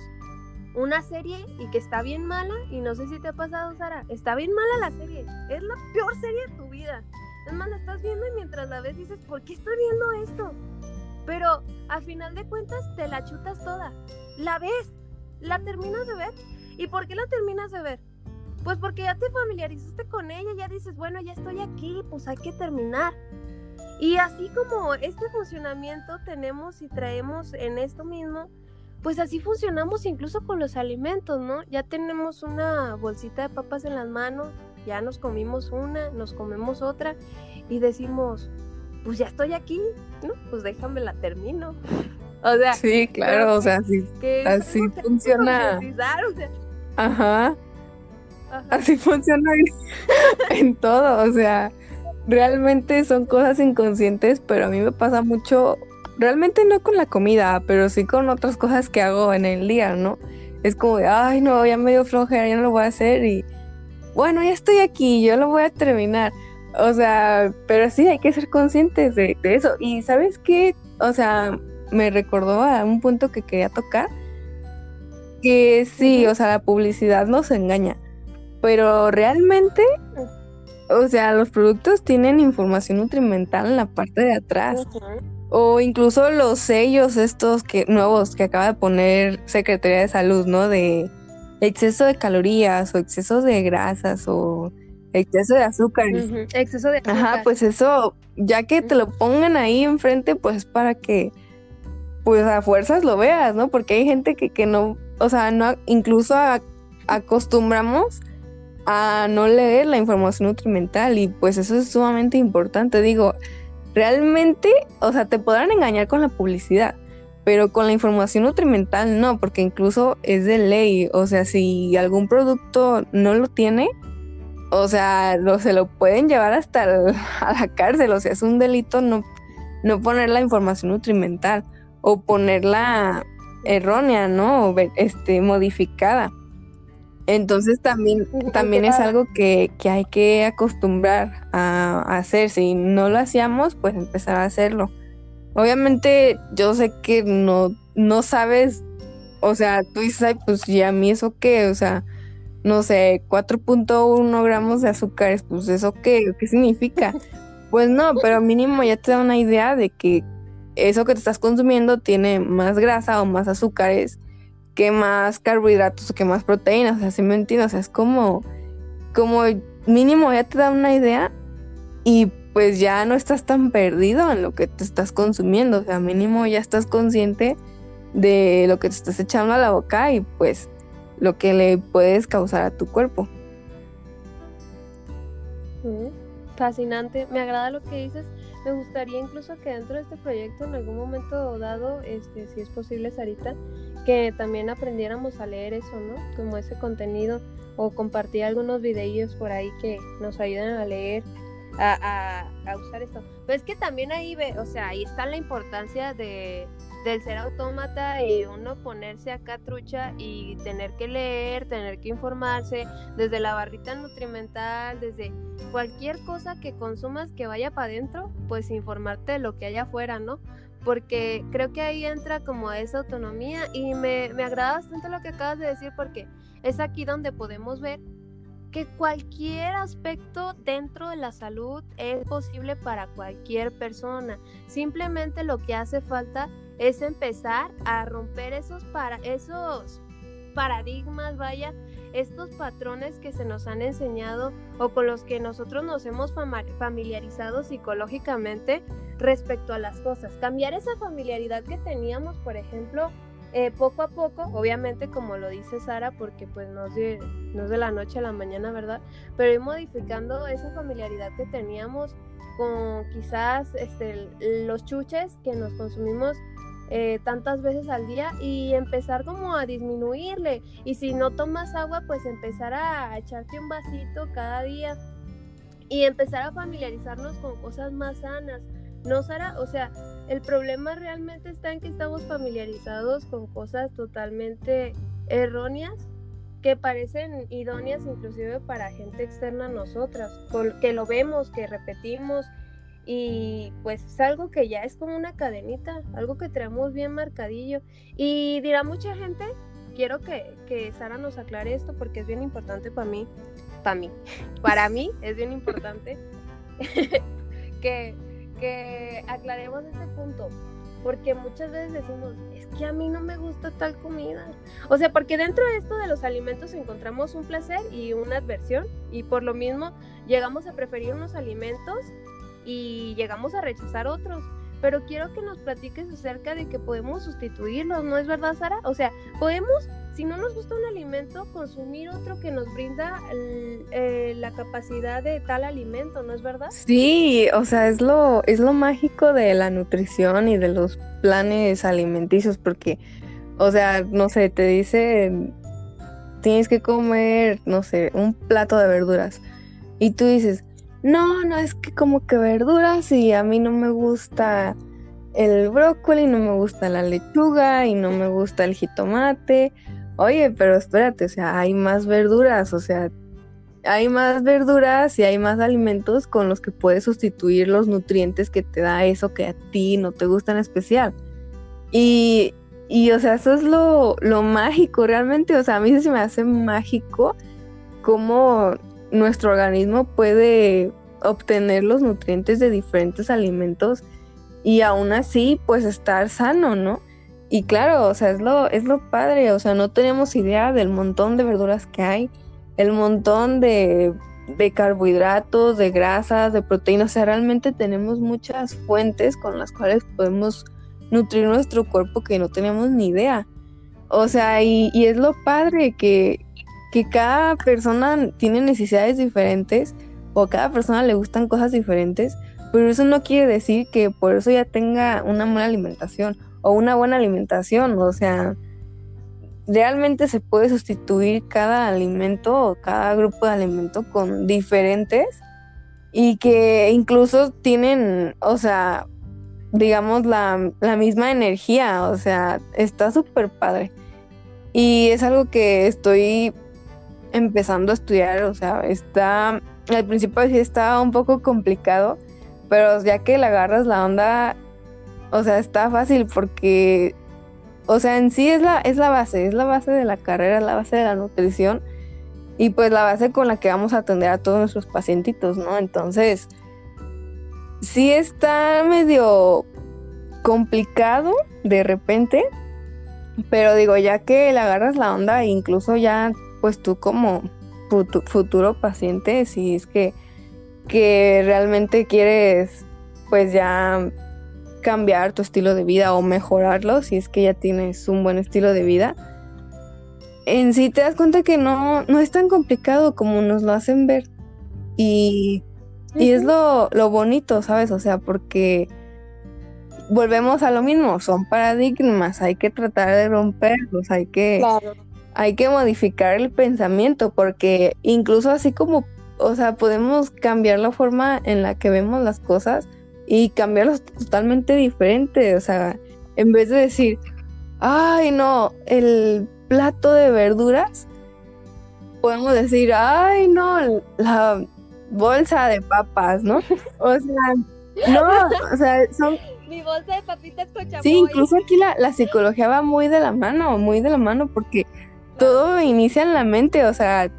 Speaker 1: una serie y que está bien mala, y no sé si te ha pasado, Sara, está bien mala la serie, es la peor serie de tu vida. Es más, la estás viendo y mientras la ves dices, ¿por qué estoy viendo esto? Pero a final de cuentas te la chutas toda. La ves, la terminas de ver. ¿Y por qué la terminas de ver? Pues porque ya te familiarizaste con ella, ya dices, bueno, ya estoy aquí, pues hay que terminar. Y así como este funcionamiento tenemos y traemos en esto mismo, pues así funcionamos incluso con los alimentos, ¿no? Ya tenemos una bolsita de papas en las manos, ya nos comimos una, nos comemos otra y decimos, pues ya estoy aquí, ¿no? Pues déjame la termino. O sea,
Speaker 2: sí, claro, o sea, así, así funciona. Ajá. Así funciona en todo, o sea, realmente son cosas inconscientes, pero a mí me pasa mucho, realmente no con la comida, pero sí con otras cosas que hago en el día, ¿no? Es como de, ay, no, ya medio flojera, ya no lo voy a hacer y bueno, ya estoy aquí, yo lo voy a terminar. O sea, pero sí hay que ser conscientes de, eso. Y sabes qué, o sea, me recordó a un punto que quería tocar, que sí, o sea, la publicidad nos engaña, pero realmente, o sea, los productos tienen información nutrimental en la parte de atrás. O incluso los sellos estos que nuevos que acaba de poner Secretaría de Salud, ¿no? De exceso de calorías o exceso de grasas o exceso de azúcares.
Speaker 1: Exceso de azúcar.
Speaker 2: Ajá, pues eso, ya que te lo pongan ahí enfrente, pues para que, pues a fuerzas lo veas, ¿no? Porque hay gente que, que no, o sea, no, incluso acostumbramos a no leer la información nutrimental y pues eso es sumamente importante. Digo, realmente, o sea, te podrán engañar con la publicidad, pero con la información nutrimental no, porque incluso es de ley, o sea, si algún producto no lo tiene, o sea, lo, se lo pueden llevar hasta a la cárcel, o sea, es un delito no, no poner la información nutrimental o ponerla errónea, ¿no? O este, modificada. Entonces también, también es algo que, que hay que acostumbrar a hacer. Si no lo hacíamos, pues empezar a hacerlo. Obviamente yo sé que no, no sabes, o sea, tú dices, ay, pues ya a mí eso qué, o sea, no sé, 4.1 gramos de azúcar, pues eso qué, ¿qué significa? Pues no, pero mínimo ya te da una idea de que eso que te estás consumiendo tiene más grasa o más azúcares que más carbohidratos o que más proteínas, o sea, si me entiendes, o sea, es como, como mínimo ya te da una idea y pues ya no estás tan perdido en lo que te estás consumiendo, o sea, mínimo ya estás consciente de lo que te estás echando a la boca y pues lo que le puedes causar a tu cuerpo.
Speaker 1: Fascinante, me agrada lo que dices. Me gustaría incluso que dentro de este proyecto en algún momento dado, este, si es posible, Sarita, que también aprendiéramos a leer eso, ¿no? Como ese contenido o compartir algunos videillos por ahí que nos ayuden a leer a, usar esto. Pero es que también ahí ve, o sea, ahí está la importancia de, del ser autómata y uno ponerse acá trucha y tener que leer, tener que informarse desde la barrita nutrimental, desde cualquier cosa que consumas que vaya para adentro, pues informarte de lo que hay afuera, ¿no? Porque creo que ahí entra como esa autonomía y me, me agrada bastante lo que acabas de decir porque es aquí donde podemos ver que cualquier aspecto dentro de la salud es posible para cualquier persona. Simplemente lo que hace falta es empezar a romper esos, para, esos paradigmas, vaya, estos patrones que se nos han enseñado o con los que nosotros nos hemos familiarizado psicológicamente respecto a las cosas. Cambiar esa familiaridad que teníamos, por ejemplo, eh, poco a poco, obviamente como lo dice Sara, porque pues no es, de, no es de la noche a la mañana, ¿verdad? Pero ir modificando esa familiaridad que teníamos con quizás este, los chuches que nos consumimos eh, tantas veces al día y empezar como a disminuirle. Y si no tomas agua, pues empezar a echarte un vasito cada día y empezar a familiarizarnos con cosas más sanas. No, Sara, o sea, el problema realmente está en que estamos familiarizados con cosas totalmente erróneas que parecen idóneas inclusive para gente externa a nosotras, que lo vemos, que repetimos y pues es algo que ya es como una cadenita, algo que traemos bien marcadillo y dirá mucha gente, quiero que, que Sara nos aclare esto porque es bien importante para mí, para mí, para mí es bien importante que que aclaremos este punto, porque muchas veces decimos, es que a mí no me gusta tal comida. O sea, porque dentro de esto de los alimentos encontramos un placer y una adversión, y por lo mismo llegamos a preferir unos alimentos y llegamos a rechazar otros. Pero quiero que nos platiques acerca de que podemos sustituirlos, ¿no es verdad, Sara? O sea, podemos si no nos gusta un alimento, consumir otro que nos brinda eh, la capacidad de tal alimento, ¿no es verdad?
Speaker 2: Sí, o sea, es lo, es lo mágico de la nutrición y de los planes alimenticios, porque, o sea, no sé, te dice, tienes que comer, no sé, un plato de verduras. Y tú dices, no, no, es que como que verduras y a mí no me gusta el brócoli, no me gusta la lechuga y no me gusta el jitomate oye, pero espérate, o sea, hay más verduras, o sea, hay más verduras y hay más alimentos con los que puedes sustituir los nutrientes que te da eso que a ti no te gusta en especial. Y, y o sea, eso es lo, lo mágico realmente, o sea, a mí se me hace mágico cómo nuestro organismo puede obtener los nutrientes de diferentes alimentos y aún así pues estar sano, ¿no? Y claro, o sea, es lo, es lo padre, o sea, no tenemos idea del montón de verduras que hay, el montón de, de carbohidratos, de grasas, de proteínas, o sea, realmente tenemos muchas fuentes con las cuales podemos nutrir nuestro cuerpo que no tenemos ni idea. O sea, y, y es lo padre que, que cada persona tiene necesidades diferentes o a cada persona le gustan cosas diferentes, pero eso no quiere decir que por eso ya tenga una mala alimentación o una buena alimentación, o sea, realmente se puede sustituir cada alimento o cada grupo de alimento con diferentes y que incluso tienen, o sea, digamos, la, la misma energía, o sea, está súper padre. Y es algo que estoy empezando a estudiar, o sea, está, al principio sí estaba un poco complicado, pero ya que le agarras la onda, o sea, está fácil porque, o sea, en sí es la, es la base, es la base de la carrera, es la base de la nutrición y pues la base con la que vamos a atender a todos nuestros pacientitos, ¿no? Entonces, sí está medio complicado de repente, pero digo, ya que le agarras la onda, incluso ya, pues tú como futuro paciente, si es que, que realmente quieres, pues ya cambiar tu estilo de vida o mejorarlo si es que ya tienes un buen estilo de vida, en sí te das cuenta que no, no es tan complicado como nos lo hacen ver. Y, y es lo, lo bonito, ¿sabes? O sea, porque volvemos a lo mismo, son paradigmas, hay que tratar de romperlos, hay que, hay que modificar el pensamiento, porque incluso así como, o sea, podemos cambiar la forma en la que vemos las cosas, y cambiarlos totalmente diferente. O sea, en vez de decir, ay no, el plato de verduras, podemos decir, ay no, la bolsa de papas, ¿no? O sea, no, o sea, son...
Speaker 1: Mi bolsa de papitas con chamoy.
Speaker 2: Sí, incluso aquí la, la psicología va muy de la mano, muy de la mano, porque todo inicia en la mente, o sea,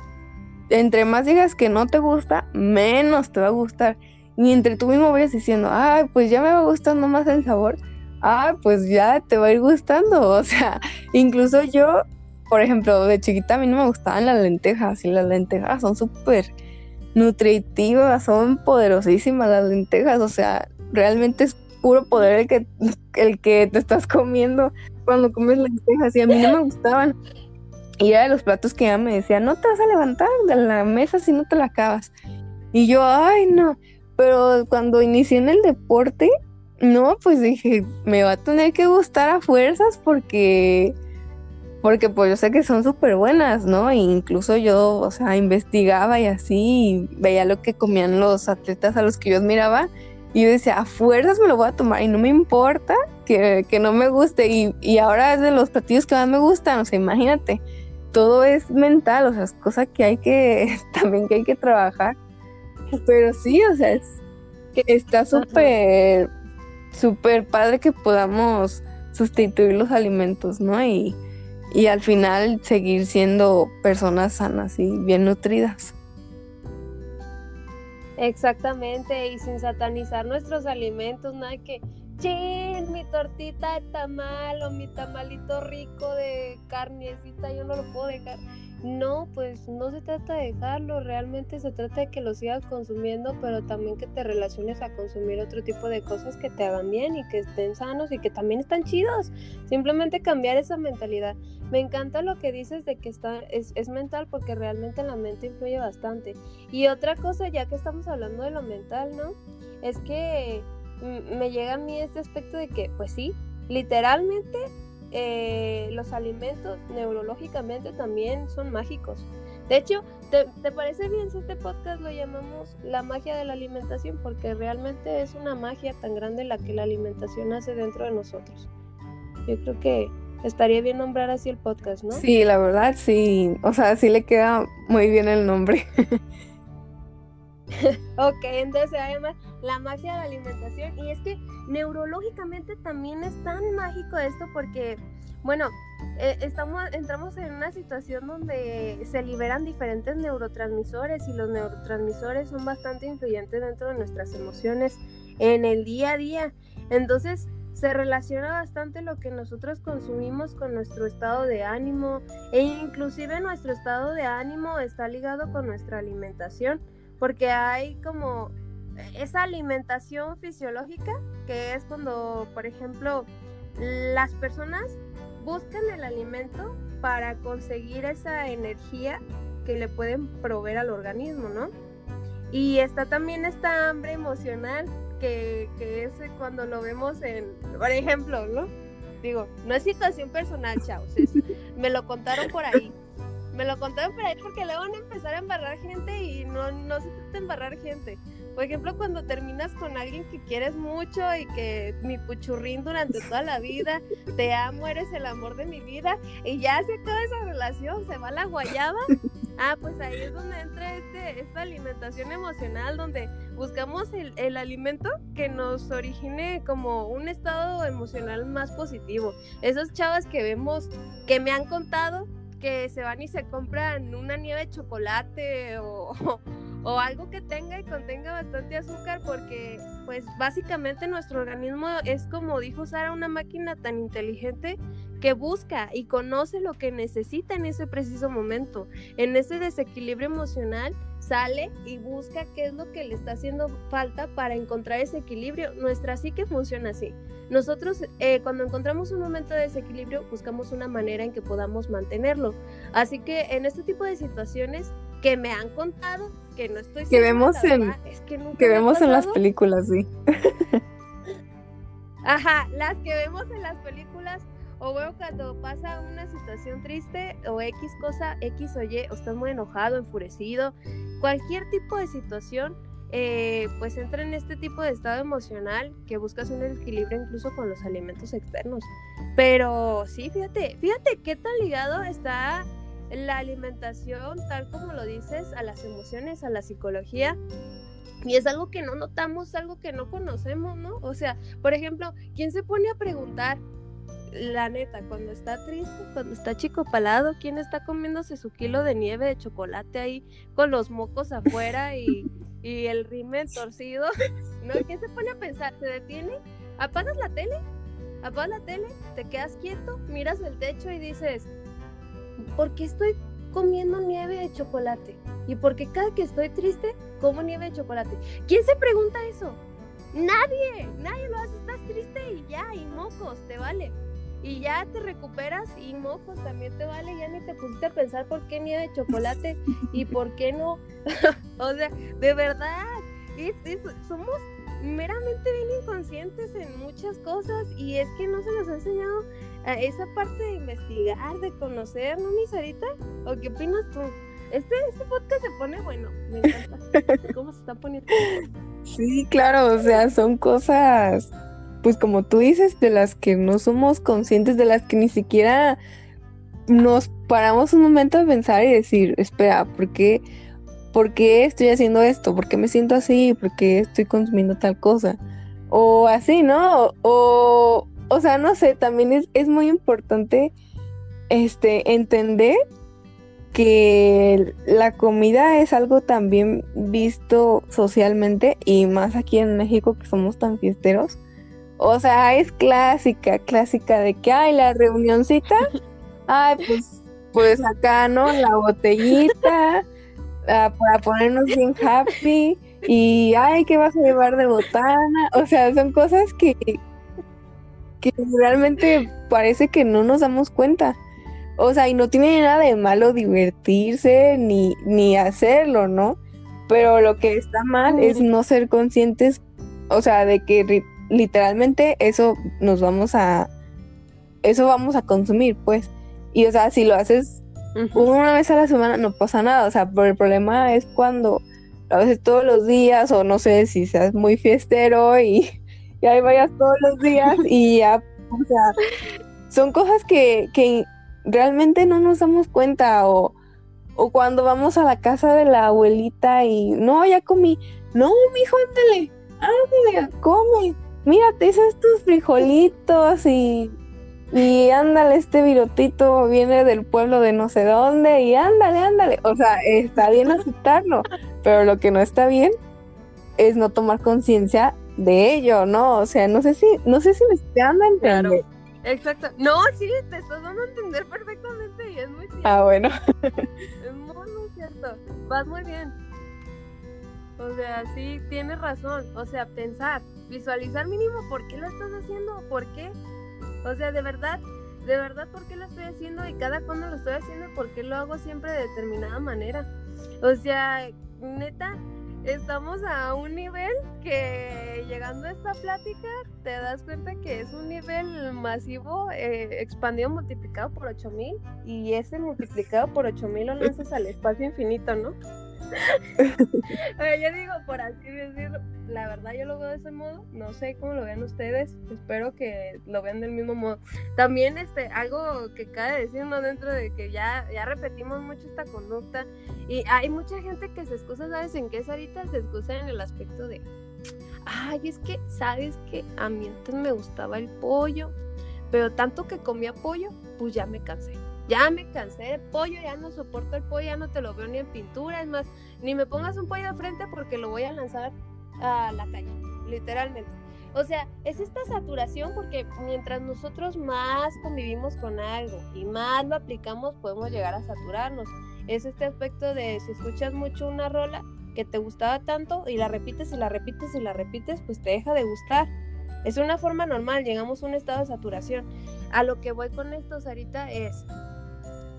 Speaker 2: entre más digas que no te gusta, menos te va a gustar. Y entre tú mismo vayas diciendo, ay, pues ya me va gustando más el sabor, ah, pues ya te va a ir gustando. O sea, incluso yo, por ejemplo, de chiquita a mí no me gustaban las lentejas y las lentejas son súper nutritivas, son poderosísimas las lentejas, o sea, realmente es puro poder el que, el que te estás comiendo cuando comes lentejas y a mí no me gustaban. Y era de los platos que ella me decía, no te vas a levantar de la mesa si no te la acabas. Y yo, ay, no. Pero cuando inicié en el deporte, no, pues dije, me va a tener que gustar a fuerzas porque, porque pues yo sé que son súper buenas, ¿no? E incluso yo, o sea, investigaba y así, y veía lo que comían los atletas a los que yo admiraba. Y yo decía, a fuerzas me lo voy a tomar y no me importa que, que no me guste. Y, y ahora es de los platillos que más me gustan, o sea, imagínate todo es mental, o sea, es cosa que hay que, también que hay que trabajar. Pero sí, o sea, es, está súper, súper padre que podamos sustituir los alimentos, ¿no? Y, y al final seguir siendo personas sanas y bien nutridas.
Speaker 1: Exactamente, y sin satanizar nuestros alimentos, nada que mi tortita de tamal o mi tamalito rico de carnecita, yo no lo puedo dejar. No, pues no se trata de dejarlo, realmente se trata de que lo sigas consumiendo, pero también que te relaciones a consumir otro tipo de cosas que te hagan bien y que estén sanos y que también están chidos. Simplemente cambiar esa mentalidad. Me encanta lo que dices de que está, es, es mental porque realmente la mente influye bastante. Y otra cosa, ya que estamos hablando de lo mental, ¿no? Es que me llega a mí este aspecto de que, pues sí, literalmente eh, los alimentos neurológicamente también son mágicos. De hecho, ¿te, parece bien si este podcast lo llamamos la magia de la alimentación? Porque realmente es una magia tan grande la que la alimentación hace dentro de nosotros. Yo creo que estaría bien nombrar así el podcast, ¿no?
Speaker 2: Sí, la verdad, sí. O sea, sí le queda muy bien el nombre.
Speaker 1: ok, entonces se va a llamar la magia de la alimentación. Y es que neurológicamente también es tan mágico esto porque, bueno, eh, estamos, entramos en una situación donde se liberan diferentes neurotransmisores y los neurotransmisores son bastante influyentes dentro de nuestras emociones en el día a día. Entonces, se relaciona bastante lo que nosotros consumimos con nuestro estado de ánimo e inclusive nuestro estado de ánimo está ligado con nuestra alimentación porque hay como esa alimentación fisiológica, que es cuando, por ejemplo, las personas buscan el alimento para conseguir esa energía que le pueden proveer al organismo, ¿no? Y está también esta hambre emocional, que, que es cuando lo vemos en, por ejemplo, ¿no? Digo, no es situación personal, chavos, me lo contaron por ahí. Me lo contaron por ahí porque le van a empezar a embarrar gente y no, no se trata de embarrar gente. Por ejemplo, cuando terminas con alguien que quieres mucho y que mi puchurrín durante toda la vida, te amo, eres el amor de mi vida, y ya se acaba esa relación, se va la guayaba. Ah, pues ahí es donde entra este, esta alimentación emocional, donde buscamos el, el alimento que nos origine como un estado emocional más positivo. Esas chavas que vemos, que me han contado, que se van y se compran una nieve de chocolate o, o, algo que tenga y contenga bastante azúcar porque pues básicamente nuestro organismo es como dijo Sara una máquina tan inteligente que busca y conoce lo que necesita en ese preciso momento. En ese desequilibrio emocional sale y busca qué es lo que le está haciendo falta para encontrar ese equilibrio. Nuestra psique funciona así. Nosotros eh, cuando encontramos un momento de desequilibrio buscamos una manera en que podamos mantenerlo. Así que en este tipo de situaciones que me han contado, que no estoy
Speaker 2: que vemos en que, vemos en las películas, sí.
Speaker 1: Ajá, las que vemos en las películas o veo cuando pasa una situación triste o X cosa, X o Y, o estás muy enojado, enfurecido, cualquier tipo de situación eh, pues entra en este tipo de estado emocional que buscas un equilibrio incluso con los alimentos externos. Pero sí, fíjate, fíjate qué tan ligado está la alimentación, tal como lo dices, a las emociones, a la psicología. Y es algo que no notamos, algo que no conocemos, ¿no? O sea, por ejemplo, ¿quién se pone a preguntar, la neta, cuando está triste, cuando está chico palado, ¿quién está comiéndose su kilo de nieve de chocolate ahí con los mocos afuera y, y el rimen torcido? ¿No? ¿Quién se pone a pensar? ¿Se detiene? ¿Apagas la tele? ¿Apagas la tele? ¿Te quedas quieto? ¿Miras el techo y dices, ¿por qué estoy comiendo nieve de chocolate? ¿Y por qué cada que estoy triste como nieve de chocolate? ¿Quién se pregunta eso? Nadie, nadie lo hace, estás triste y ya, y mocos, te vale y ya te recuperas y mocos también te vale, ya ni te pusiste a pensar por qué nieve de chocolate y por qué no. o sea, de verdad, somos meramente bien inconscientes en muchas cosas y es que no se nos ha enseñado a esa parte de investigar, de conocer, ¿no, mi Sarita? ¿O qué opinas tú? Este, este podcast se pone bueno, me encanta. ¿Cómo se está poniendo?
Speaker 2: Sí, claro, o sea, son cosas pues como tú dices, de las que no somos conscientes, de las que ni siquiera nos paramos un momento a pensar y decir, espera, ¿por qué, ¿por qué estoy haciendo esto? ¿Por qué me siento así? ¿Por qué estoy consumiendo tal cosa? O así, ¿no? O, o sea, no sé, también es, es muy importante este, entender que la comida es algo también visto socialmente y más aquí en México que somos tan fiesteros o sea, es clásica, clásica de que, ay, la reunioncita, ay, pues, pues acá, ¿no? La botellita, ah, para ponernos bien happy, y, ay, ¿qué vas a llevar de botana? O sea, son cosas que, que realmente parece que no nos damos cuenta. O sea, y no tiene nada de malo divertirse ni, ni hacerlo, ¿no? Pero lo que está mal es no ser conscientes, o sea, de que literalmente eso nos vamos a, eso vamos a consumir, pues. Y o sea, si lo haces una vez a la semana no pasa nada, o sea, pero el problema es cuando lo haces todos los días o no sé si seas muy fiestero y, y ahí vayas todos los días y ya, o sea, son cosas que, que realmente no nos damos cuenta o, o cuando vamos a la casa de la abuelita y no, ya comí, no, mijo, ándale, ándale, come mira, te hice estos frijolitos y, y ándale, este virotito viene del pueblo de no sé dónde y ándale, ándale. O sea, está bien aceptarlo, pero lo que no está bien es no tomar conciencia de ello, ¿no? O sea, no sé si, no sé si me estoy dando a entender.
Speaker 1: Exacto. No, sí, te estás dando a entender perfectamente y es muy cierto.
Speaker 2: Ah, bueno.
Speaker 1: es muy, muy cierto. Vas muy bien. O sea, sí, tienes razón. O sea, pensar, visualizar mínimo por qué lo estás haciendo, por qué. O sea, de verdad, de verdad, por qué lo estoy haciendo y cada cuando lo estoy haciendo, por qué lo hago siempre de determinada manera. O sea, neta, estamos a un nivel que llegando a esta plática te das cuenta que es un nivel masivo eh, expandido multiplicado por 8000 y ese multiplicado por 8000 lo lanzas al espacio infinito, ¿no? yo digo, por así decirlo, la verdad yo lo veo de ese modo, no sé cómo lo vean ustedes, espero que lo vean del mismo modo. También este, algo que cabe decir, ¿no? Dentro de que ya, ya repetimos mucho esta conducta y hay mucha gente que se excusa, ¿sabes en qué es ahorita? Se excusa en el aspecto de, ay, es que, ¿sabes que A mí antes me gustaba el pollo, pero tanto que comía pollo, pues ya me cansé ya me cansé de pollo, ya no soporto el pollo, ya no te lo veo ni en pintura, es más, ni me pongas un pollo de frente porque lo voy a lanzar a la calle, literalmente. O sea, es esta saturación porque mientras nosotros más convivimos con algo y más lo aplicamos, podemos llegar a saturarnos. Es este aspecto de si escuchas mucho una rola que te gustaba tanto y la repites y la repites y la repites, pues te deja de gustar. Es una forma normal, llegamos a un estado de saturación. A lo que voy con esto, Sarita, es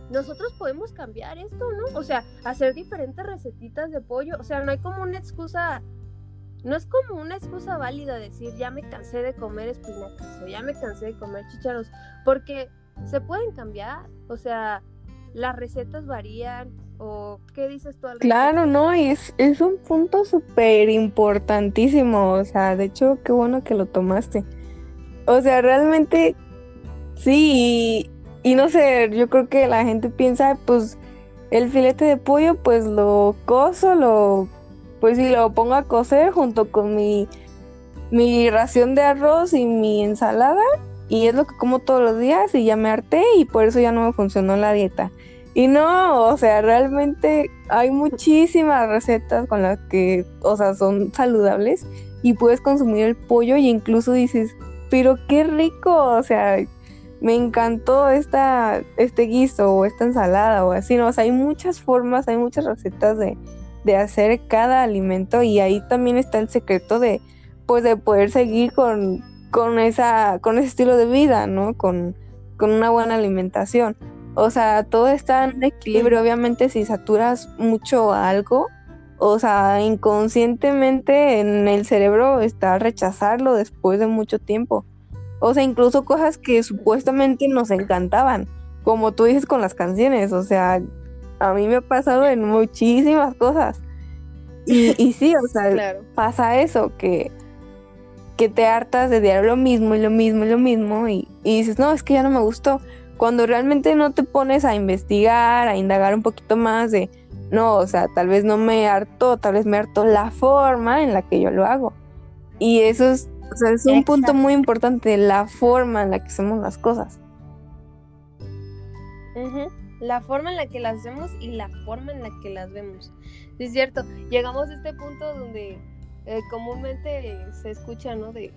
Speaker 1: nosotros podemos cambiar esto, ¿no? O sea, hacer diferentes recetitas de pollo. O sea, no hay como una excusa, no es como una excusa válida decir, ya me cansé de comer espinacas o ya me cansé de comer chícharos, porque se pueden cambiar. O sea, las recetas varían, ¿O qué dices tú al
Speaker 2: Claro, no, es, es un punto súper importantísimo. O sea, de hecho, qué bueno que lo tomaste. O sea, realmente, sí, y, no sé, yo creo que la gente piensa, pues, el filete de pollo, pues lo coso, lo, pues sí, lo pongo a cocer junto con mi, mi ración de arroz y mi ensalada. Y es lo que como todos los días y ya me harté y por eso ya no me funcionó la dieta. Y no, o sea, realmente hay muchísimas recetas con las que, o sea, son saludables y puedes consumir el pollo y incluso dices, pero qué rico, o sea, me encantó esta, este guiso o esta ensalada o así, ¿no? O sea, hay muchas formas, hay muchas recetas de, de hacer cada alimento y ahí también está el secreto de, pues, de poder seguir con, con, esa, con ese estilo de vida, ¿no? Con, con una buena alimentación. O sea, todo está en equilibrio. Obviamente, si saturas mucho algo, o sea, inconscientemente en el cerebro está rechazarlo después de mucho tiempo. O sea, incluso cosas que supuestamente nos encantaban, como tú dices con las canciones. O sea, a mí me ha pasado en muchísimas cosas. Y, y sí, o sea, pasa eso, que, que te hartas de diario lo mismo y lo mismo y lo mismo y, y dices, no, es que ya no me gustó cuando realmente no te pones a investigar, a indagar un poquito más de, no, o sea, tal vez no me harto, tal vez me harto la forma en la que yo lo hago. Y eso es, o sea, es un punto muy importante, la forma en la que hacemos las cosas.
Speaker 1: La forma en la que las hacemos y la forma en la que las vemos. Sí, es cierto, llegamos a este punto donde eh, comúnmente se escucha, ¿no? De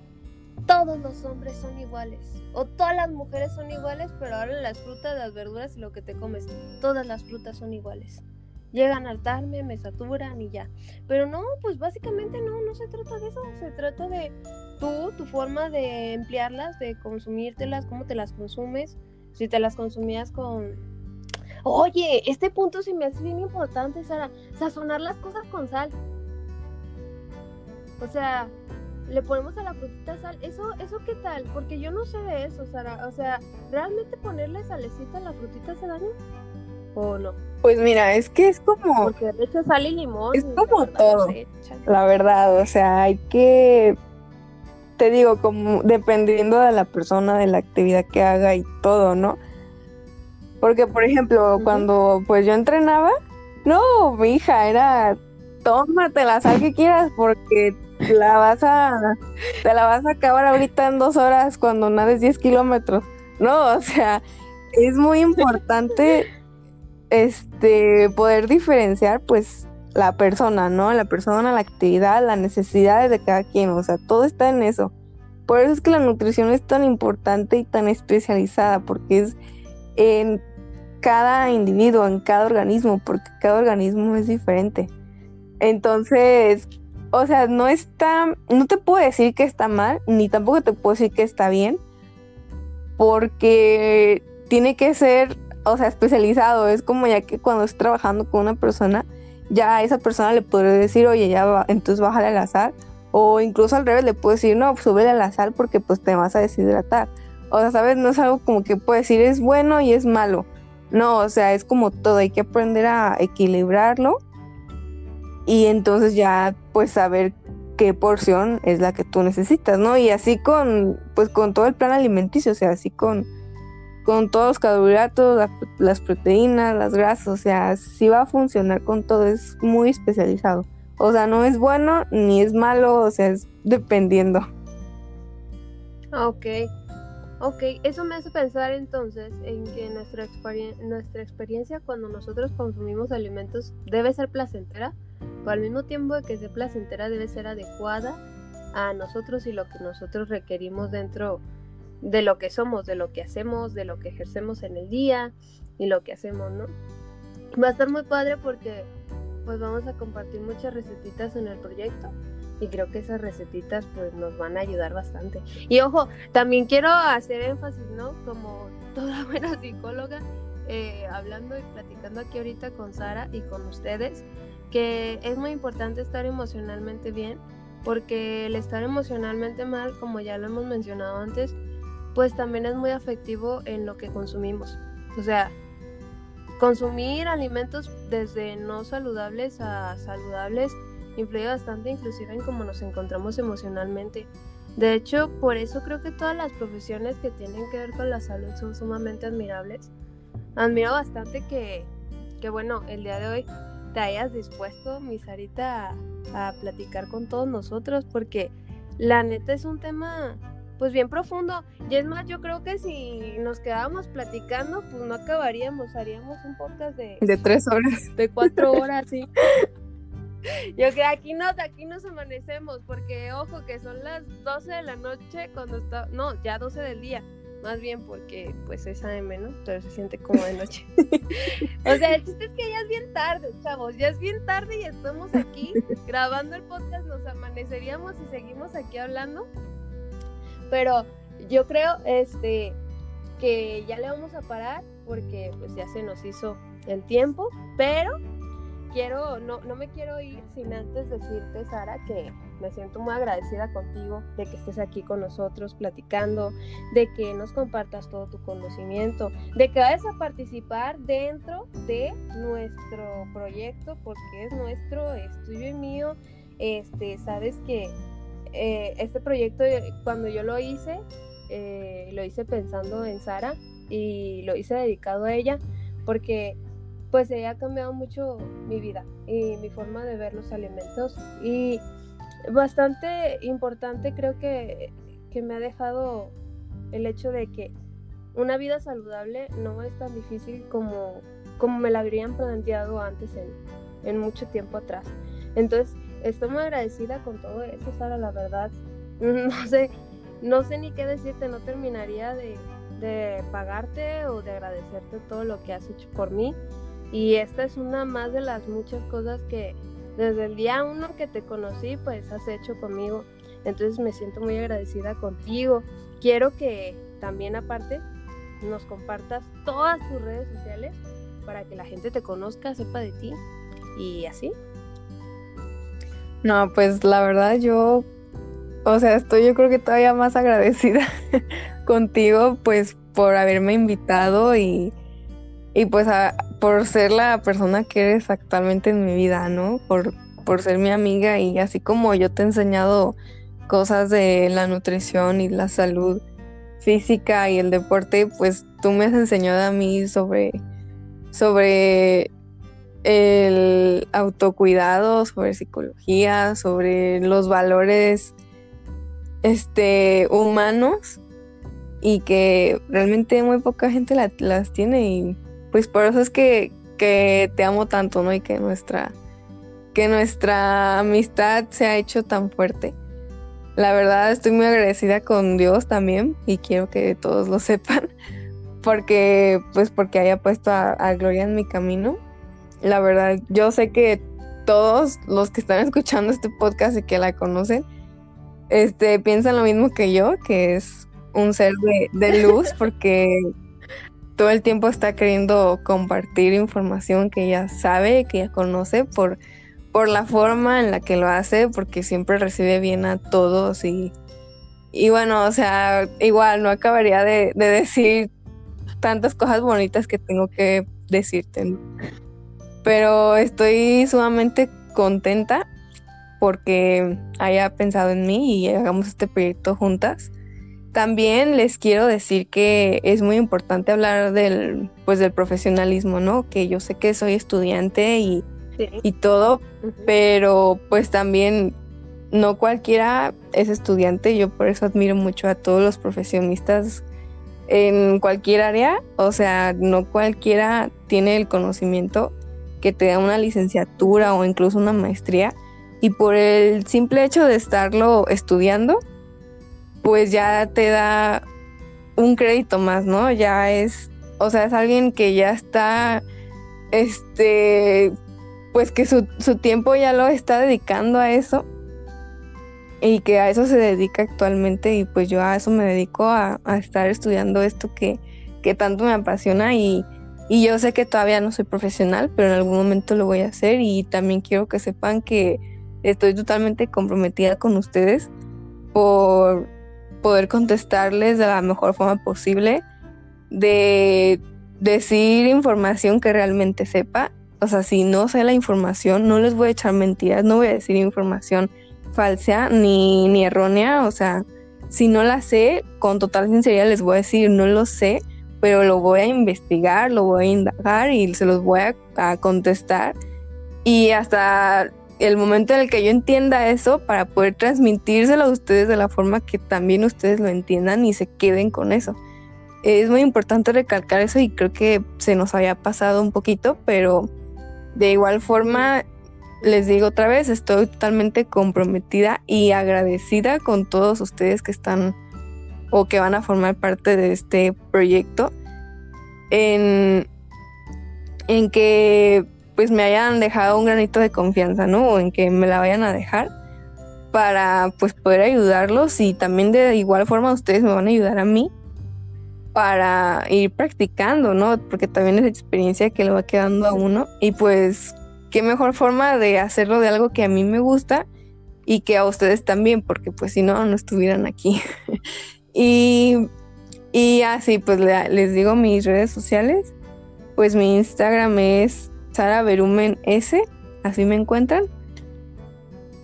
Speaker 1: todos los hombres son iguales. O todas las mujeres son iguales, pero ahora las frutas, las verduras y lo que te comes, todas las frutas son iguales. Llegan a hartarme, me saturan y ya. Pero no, pues básicamente no, no se trata de eso. Se trata de tú, tu forma de emplearlas, de consumírtelas, cómo te las consumes. Si te las consumías con... Oye, este punto se me hace bien importante, Sara. Sazonar las cosas con sal. O sea, le ponemos a la frutita sal. ¿Eso, eso qué tal? Porque yo no sé de eso, Sara. O sea, ¿realmente ponerle salecita a la frutita hace daño? ¿O no?
Speaker 2: Pues mira, es que es como...
Speaker 1: Porque de hecho sal y limón.
Speaker 2: Es como todo, la verdad. O sea, hay que... Te digo, como dependiendo de la persona, de la actividad que haga y todo, ¿no? Porque, por ejemplo, cuando pues yo entrenaba, no, mi hija, era tómate la sal que quieras porque la vas a, te la vas a acabar ahorita en dos horas cuando nades 10 kilómetros. No, o sea, es muy importante este poder diferenciar pues la persona, ¿no? La persona, la actividad, las necesidades de cada quien, o sea, todo está en eso. Por eso es que la nutrición es tan importante y tan especializada, porque es en cada individuo, en cada organismo, porque cada organismo es diferente. Entonces, o sea, no está, no te puedo decir que está mal, ni tampoco te puedo decir que está bien, porque tiene que ser, o sea, especializado. Es como ya que cuando estás trabajando con una persona, ya a esa persona le podré decir, oye, ya va, entonces bájale la sal. O incluso al revés, le puedo decir, no, súbele la sal porque pues te vas a deshidratar. O sea, ¿sabes? No es algo como que puedo decir es bueno y es malo. No, o sea, es como todo, hay que aprender a equilibrarlo y entonces ya pues saber qué porción es la que tú necesitas, ¿no? Y así con pues con todo el plan alimenticio, o sea, así con con todos los carbohidratos, las proteínas, las grasas, o sea, sí va a funcionar con todo, es muy especializado. O sea, no es bueno ni es malo, o sea, es dependiendo.
Speaker 1: Ok, ok, eso me hace pensar entonces en que nuestra, nuestra experiencia cuando nosotros consumimos alimentos debe ser placentera pero al mismo tiempo de que sea placentera debe ser adecuada a nosotros y lo que nosotros requerimos dentro de lo que somos, de lo que hacemos, de lo que ejercemos en el día y lo que hacemos, ¿no? Va a estar muy padre porque pues vamos a compartir muchas recetitas en el proyecto y creo que esas recetitas pues nos van a ayudar bastante. Y ojo, también quiero hacer énfasis, ¿no? Como toda buena psicóloga, eh, hablando y platicando aquí ahorita con Sara y con ustedes, que es muy importante estar emocionalmente bien, porque el estar emocionalmente mal, como ya lo hemos mencionado antes, pues también es muy afectivo en lo que consumimos. O sea, consumir alimentos desde no saludables a saludables influye bastante inclusive en cómo nos encontramos emocionalmente. De hecho, por eso creo que todas las profesiones que tienen que ver con la salud son sumamente admirables. Admiro bastante que, que bueno, el día de hoy te hayas dispuesto, mi Sarita, a, a platicar con todos nosotros, porque la neta es un tema pues bien profundo. Y es más, yo creo que si nos quedábamos platicando, pues no acabaríamos, haríamos un podcast de...
Speaker 2: De tres horas.
Speaker 1: De cuatro horas, sí. Yo creo aquí nos, aquí nos amanecemos, porque ojo que son las 12 de la noche cuando está, no, ya 12 del día, más bien porque pues es AM, ¿no? Pero se siente como de noche. o sea, el chiste es que ya es bien tarde, chavos, ya es bien tarde y estamos aquí grabando el podcast, nos amaneceríamos y seguimos aquí hablando. Pero yo creo este que ya le vamos a parar porque pues ya se nos hizo el tiempo, pero quiero, no, no me quiero ir sin antes decirte, Sara, que me siento muy agradecida contigo de que estés aquí con nosotros platicando, de que nos compartas todo tu conocimiento, de que vayas a participar dentro de nuestro proyecto, porque es nuestro, es tuyo y mío. Este, sabes que eh, este proyecto, cuando yo lo hice, eh, lo hice pensando en Sara y lo hice dedicado a ella, porque pues ella ha cambiado mucho mi vida y mi forma de ver los alimentos y bastante importante creo que, que me ha dejado el hecho de que una vida saludable no es tan difícil como, como me la habrían planteado antes en, en mucho tiempo atrás. Entonces, estoy muy agradecida con todo eso, Sara, la verdad. No sé, no sé ni qué decirte, no terminaría de, de pagarte o de agradecerte todo lo que has hecho por mí. Y esta es una más de las muchas cosas que desde el día uno que te conocí, pues has hecho conmigo. Entonces me siento muy agradecida contigo. Quiero que también aparte nos compartas todas tus redes sociales para que la gente te conozca, sepa de ti y así.
Speaker 2: No, pues la verdad yo, o sea, estoy yo creo que todavía más agradecida contigo, pues por haberme invitado y, y pues por ser la persona que eres actualmente en mi vida, ¿no? Por, por ser mi amiga y así como yo te he enseñado cosas de la nutrición y la salud física y el deporte, pues tú me has enseñado a mí sobre, sobre el autocuidado, sobre psicología, sobre los valores este, humanos y que realmente muy poca gente las tiene y pues por eso es que, te amo tanto, ¿no? Y que nuestra, que nuestra amistad se ha hecho tan fuerte. La verdad estoy muy agradecida con Dios también y quiero que todos lo sepan porque pues porque haya puesto a, Gloria en mi camino. La verdad, yo sé que todos los que están escuchando este podcast y que la conocen, este, piensan lo mismo que yo, que es un ser de, de luz, porque todo el tiempo está queriendo compartir información que ella sabe, que ella conoce por, por la forma en la que lo hace, porque siempre recibe bien a todos y, y bueno, o sea, igual no acabaría de, decir tantas cosas bonitas que tengo que decirte, pero estoy sumamente contenta porque haya pensado en mí y hagamos este proyecto juntas. También les quiero decir que es muy importante hablar del, pues, del profesionalismo, ¿no? Que yo sé que soy estudiante y, y todo, pero pues también no cualquiera es estudiante. Yo por eso admiro mucho a todos los profesionistas en cualquier área. O sea, no cualquiera tiene el conocimiento que te da una licenciatura o incluso una maestría. Y por el simple hecho de estarlo estudiando, pues ya te da un crédito más, ¿no? Ya es, o sea, es alguien que ya está, este, pues que su, tiempo ya lo está dedicando a eso y que a eso se dedica actualmente y pues yo a eso me dedico a, estar estudiando esto que, que tanto me apasiona y, y yo sé que todavía no soy profesional, pero en algún momento lo voy a hacer y también quiero que sepan que estoy totalmente comprometida con ustedes por poder contestarles de la mejor forma posible, de decir información que realmente sepa. O sea, si no sé la información, no les voy a echar mentiras, no voy a decir información falsa ni, ni errónea. O sea, si no la sé, con total sinceridad les voy a decir, no lo sé, pero lo voy a investigar, lo voy a indagar y se los voy a, contestar. Y hasta el momento en el que yo entienda eso, para poder transmitírselo a ustedes de la forma que también ustedes lo entiendan y se queden con eso. Es muy importante recalcar eso y creo que se nos había pasado un poquito, pero de igual forma les digo otra vez, estoy totalmente comprometida y agradecida con todos ustedes que están o que van a formar parte de este proyecto en, en que pues me hayan dejado un granito de confianza, ¿no? O en que me la vayan a dejar para pues poder ayudarlos y también de igual forma ustedes me van a ayudar a mí para ir practicando, ¿no? Porque también es experiencia que le va quedando a uno y pues qué mejor forma de hacerlo de algo que a mí me gusta y que a ustedes también, porque pues si no, no estuvieran aquí. y, y así, pues les digo mis redes sociales, pues mi Instagram es Sara Berumen S, así me encuentran.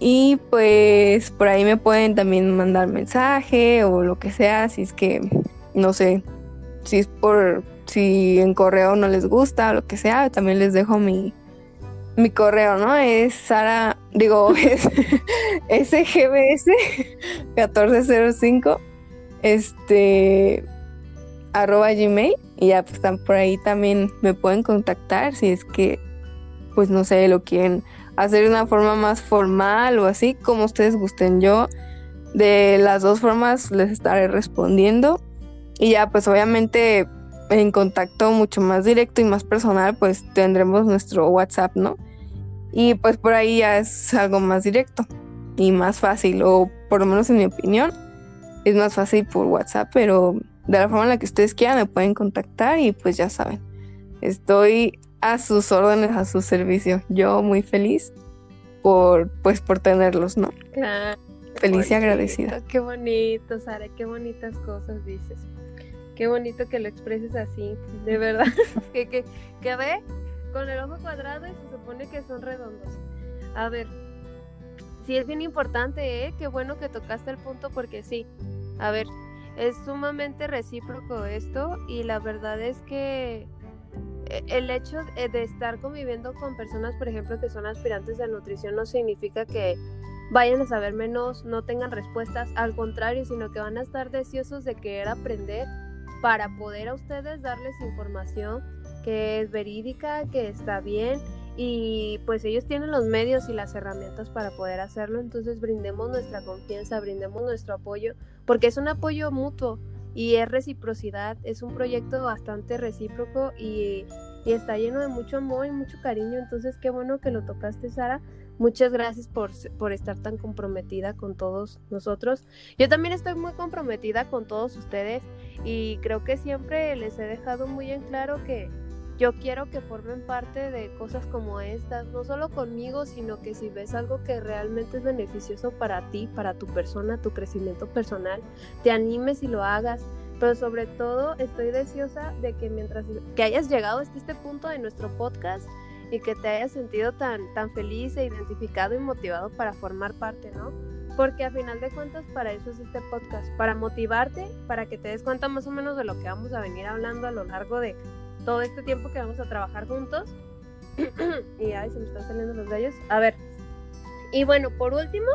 Speaker 2: Y pues por ahí me pueden también mandar mensaje o lo que sea, si es que, no sé, si es por, si en correo no les gusta o lo que sea, también les dejo mi, mi correo, ¿no? Es Sara, digo, es SGBS 1405, este, arroba gmail, y ya pues, por ahí también me pueden contactar si es que, pues no sé, lo quieren hacer de una forma más formal o así, como ustedes gusten. Yo de las dos formas les estaré respondiendo y ya pues obviamente en contacto mucho más directo y más personal, pues tendremos nuestro WhatsApp, ¿no? Y pues por ahí ya es algo más directo y más fácil, o por lo menos en mi opinión, es más fácil por WhatsApp, pero de la forma en la que ustedes quieran me pueden contactar y pues ya saben, estoy a sus órdenes, a su servicio. Yo muy feliz por pues por tenerlos, ¿no?
Speaker 1: Claro.
Speaker 2: Feliz y agradecida.
Speaker 1: Qué bonito, Sara, qué bonitas cosas dices. Qué bonito que lo expreses así, de verdad. que, que, que ve con el ojo cuadrado y se supone que son redondos. A ver, sí es bien importante, ¿eh? Qué bueno que tocaste el punto porque sí. A ver, es sumamente recíproco esto y la verdad es que eh, el hecho de estar conviviendo con personas, por ejemplo, que son aspirantes de nutrición no significa que vayan a saber menos, no tengan respuestas, al contrario, sino que van a estar deseosos de querer aprender para poder a ustedes darles información que es verídica, que está bien y pues ellos tienen los medios y las herramientas para poder hacerlo, entonces brindemos nuestra confianza, brindemos nuestro apoyo, porque es un apoyo mutuo y es reciprocidad, es un proyecto bastante recíproco y, y está lleno de mucho amor y mucho cariño, entonces qué bueno que lo tocaste Sara Muchas gracias por, por, estar tan comprometida con todos nosotros. Yo también estoy muy comprometida con todos ustedes y creo que siempre les he dejado muy en claro que yo quiero que formen parte de cosas como estas, no solo conmigo, sino que si ves algo que realmente es beneficioso para ti, para tu persona, tu crecimiento personal, te animes y lo hagas. Pero sobre todo estoy deseosa de que mientras que hayas llegado hasta este punto de nuestro podcast, y que te hayas sentido tan, tan feliz e identificado y motivado para formar parte, ¿no? Porque a final de cuentas para eso es este podcast, para motivarte, para que te des cuenta más o menos de lo que vamos a venir hablando a lo largo de todo este tiempo que vamos a trabajar juntos. y ay, se me están saliendo los gallos. A ver. Y bueno, por último,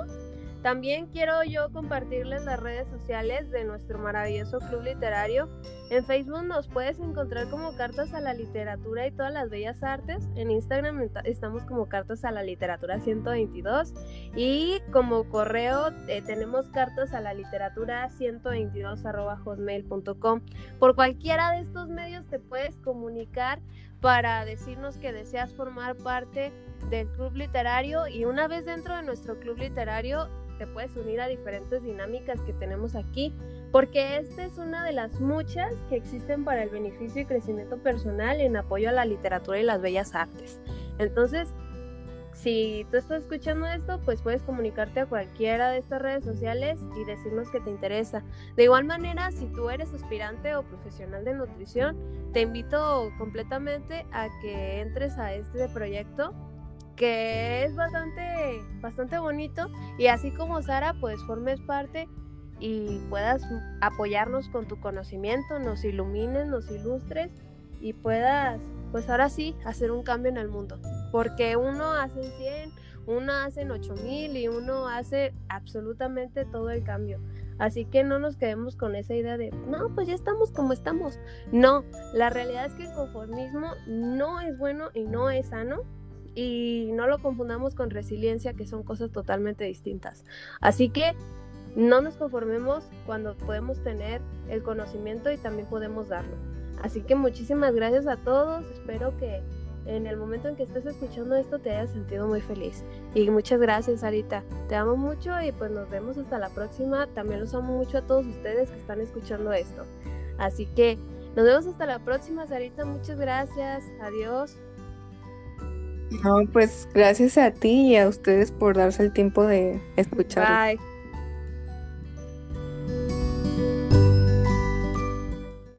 Speaker 1: también quiero yo compartirles las redes sociales de nuestro maravilloso club literario. En Facebook nos puedes encontrar como Cartas a la Literatura y todas las bellas artes. En Instagram estamos como Cartas a la Literatura 122 y como correo eh, tenemos Cartas a la Literatura 122 hotmail.com. Por cualquiera de estos medios te puedes comunicar para decirnos que deseas formar parte del club literario y una vez dentro de nuestro club literario te puedes unir a diferentes dinámicas que tenemos aquí, porque esta es una de las muchas que existen para el beneficio y crecimiento personal en apoyo a la literatura y las bellas artes. Entonces, si tú estás escuchando esto, pues puedes comunicarte a cualquiera de estas redes sociales y decirnos que te interesa. De igual manera, si tú eres aspirante o profesional de nutrición, te invito completamente a que entres a este proyecto que es bastante, bastante bonito y así como Sara, pues formes parte y puedas apoyarnos con tu conocimiento, nos ilumines, nos ilustres y puedas, pues ahora sí, hacer un cambio en el mundo. Porque uno hace 100, uno hace 8000 y uno hace absolutamente todo el cambio. Así que no nos quedemos con esa idea de, no, pues ya estamos como estamos. No, la realidad es que el conformismo no es bueno y no es sano y no lo confundamos con resiliencia, que son cosas totalmente distintas. Así que no nos conformemos cuando podemos tener el conocimiento y también podemos darlo. Así que muchísimas gracias a todos, espero que en el momento en que estés escuchando esto te hayas sentido muy feliz. Y muchas gracias, Sarita. Te amo mucho y pues nos vemos hasta la próxima. También los amo mucho a todos ustedes que están escuchando esto. Así que nos vemos hasta la próxima, Sarita. Muchas gracias. Adiós.
Speaker 2: No, pues gracias a ti y a ustedes por darse el tiempo de escuchar.
Speaker 1: Bye.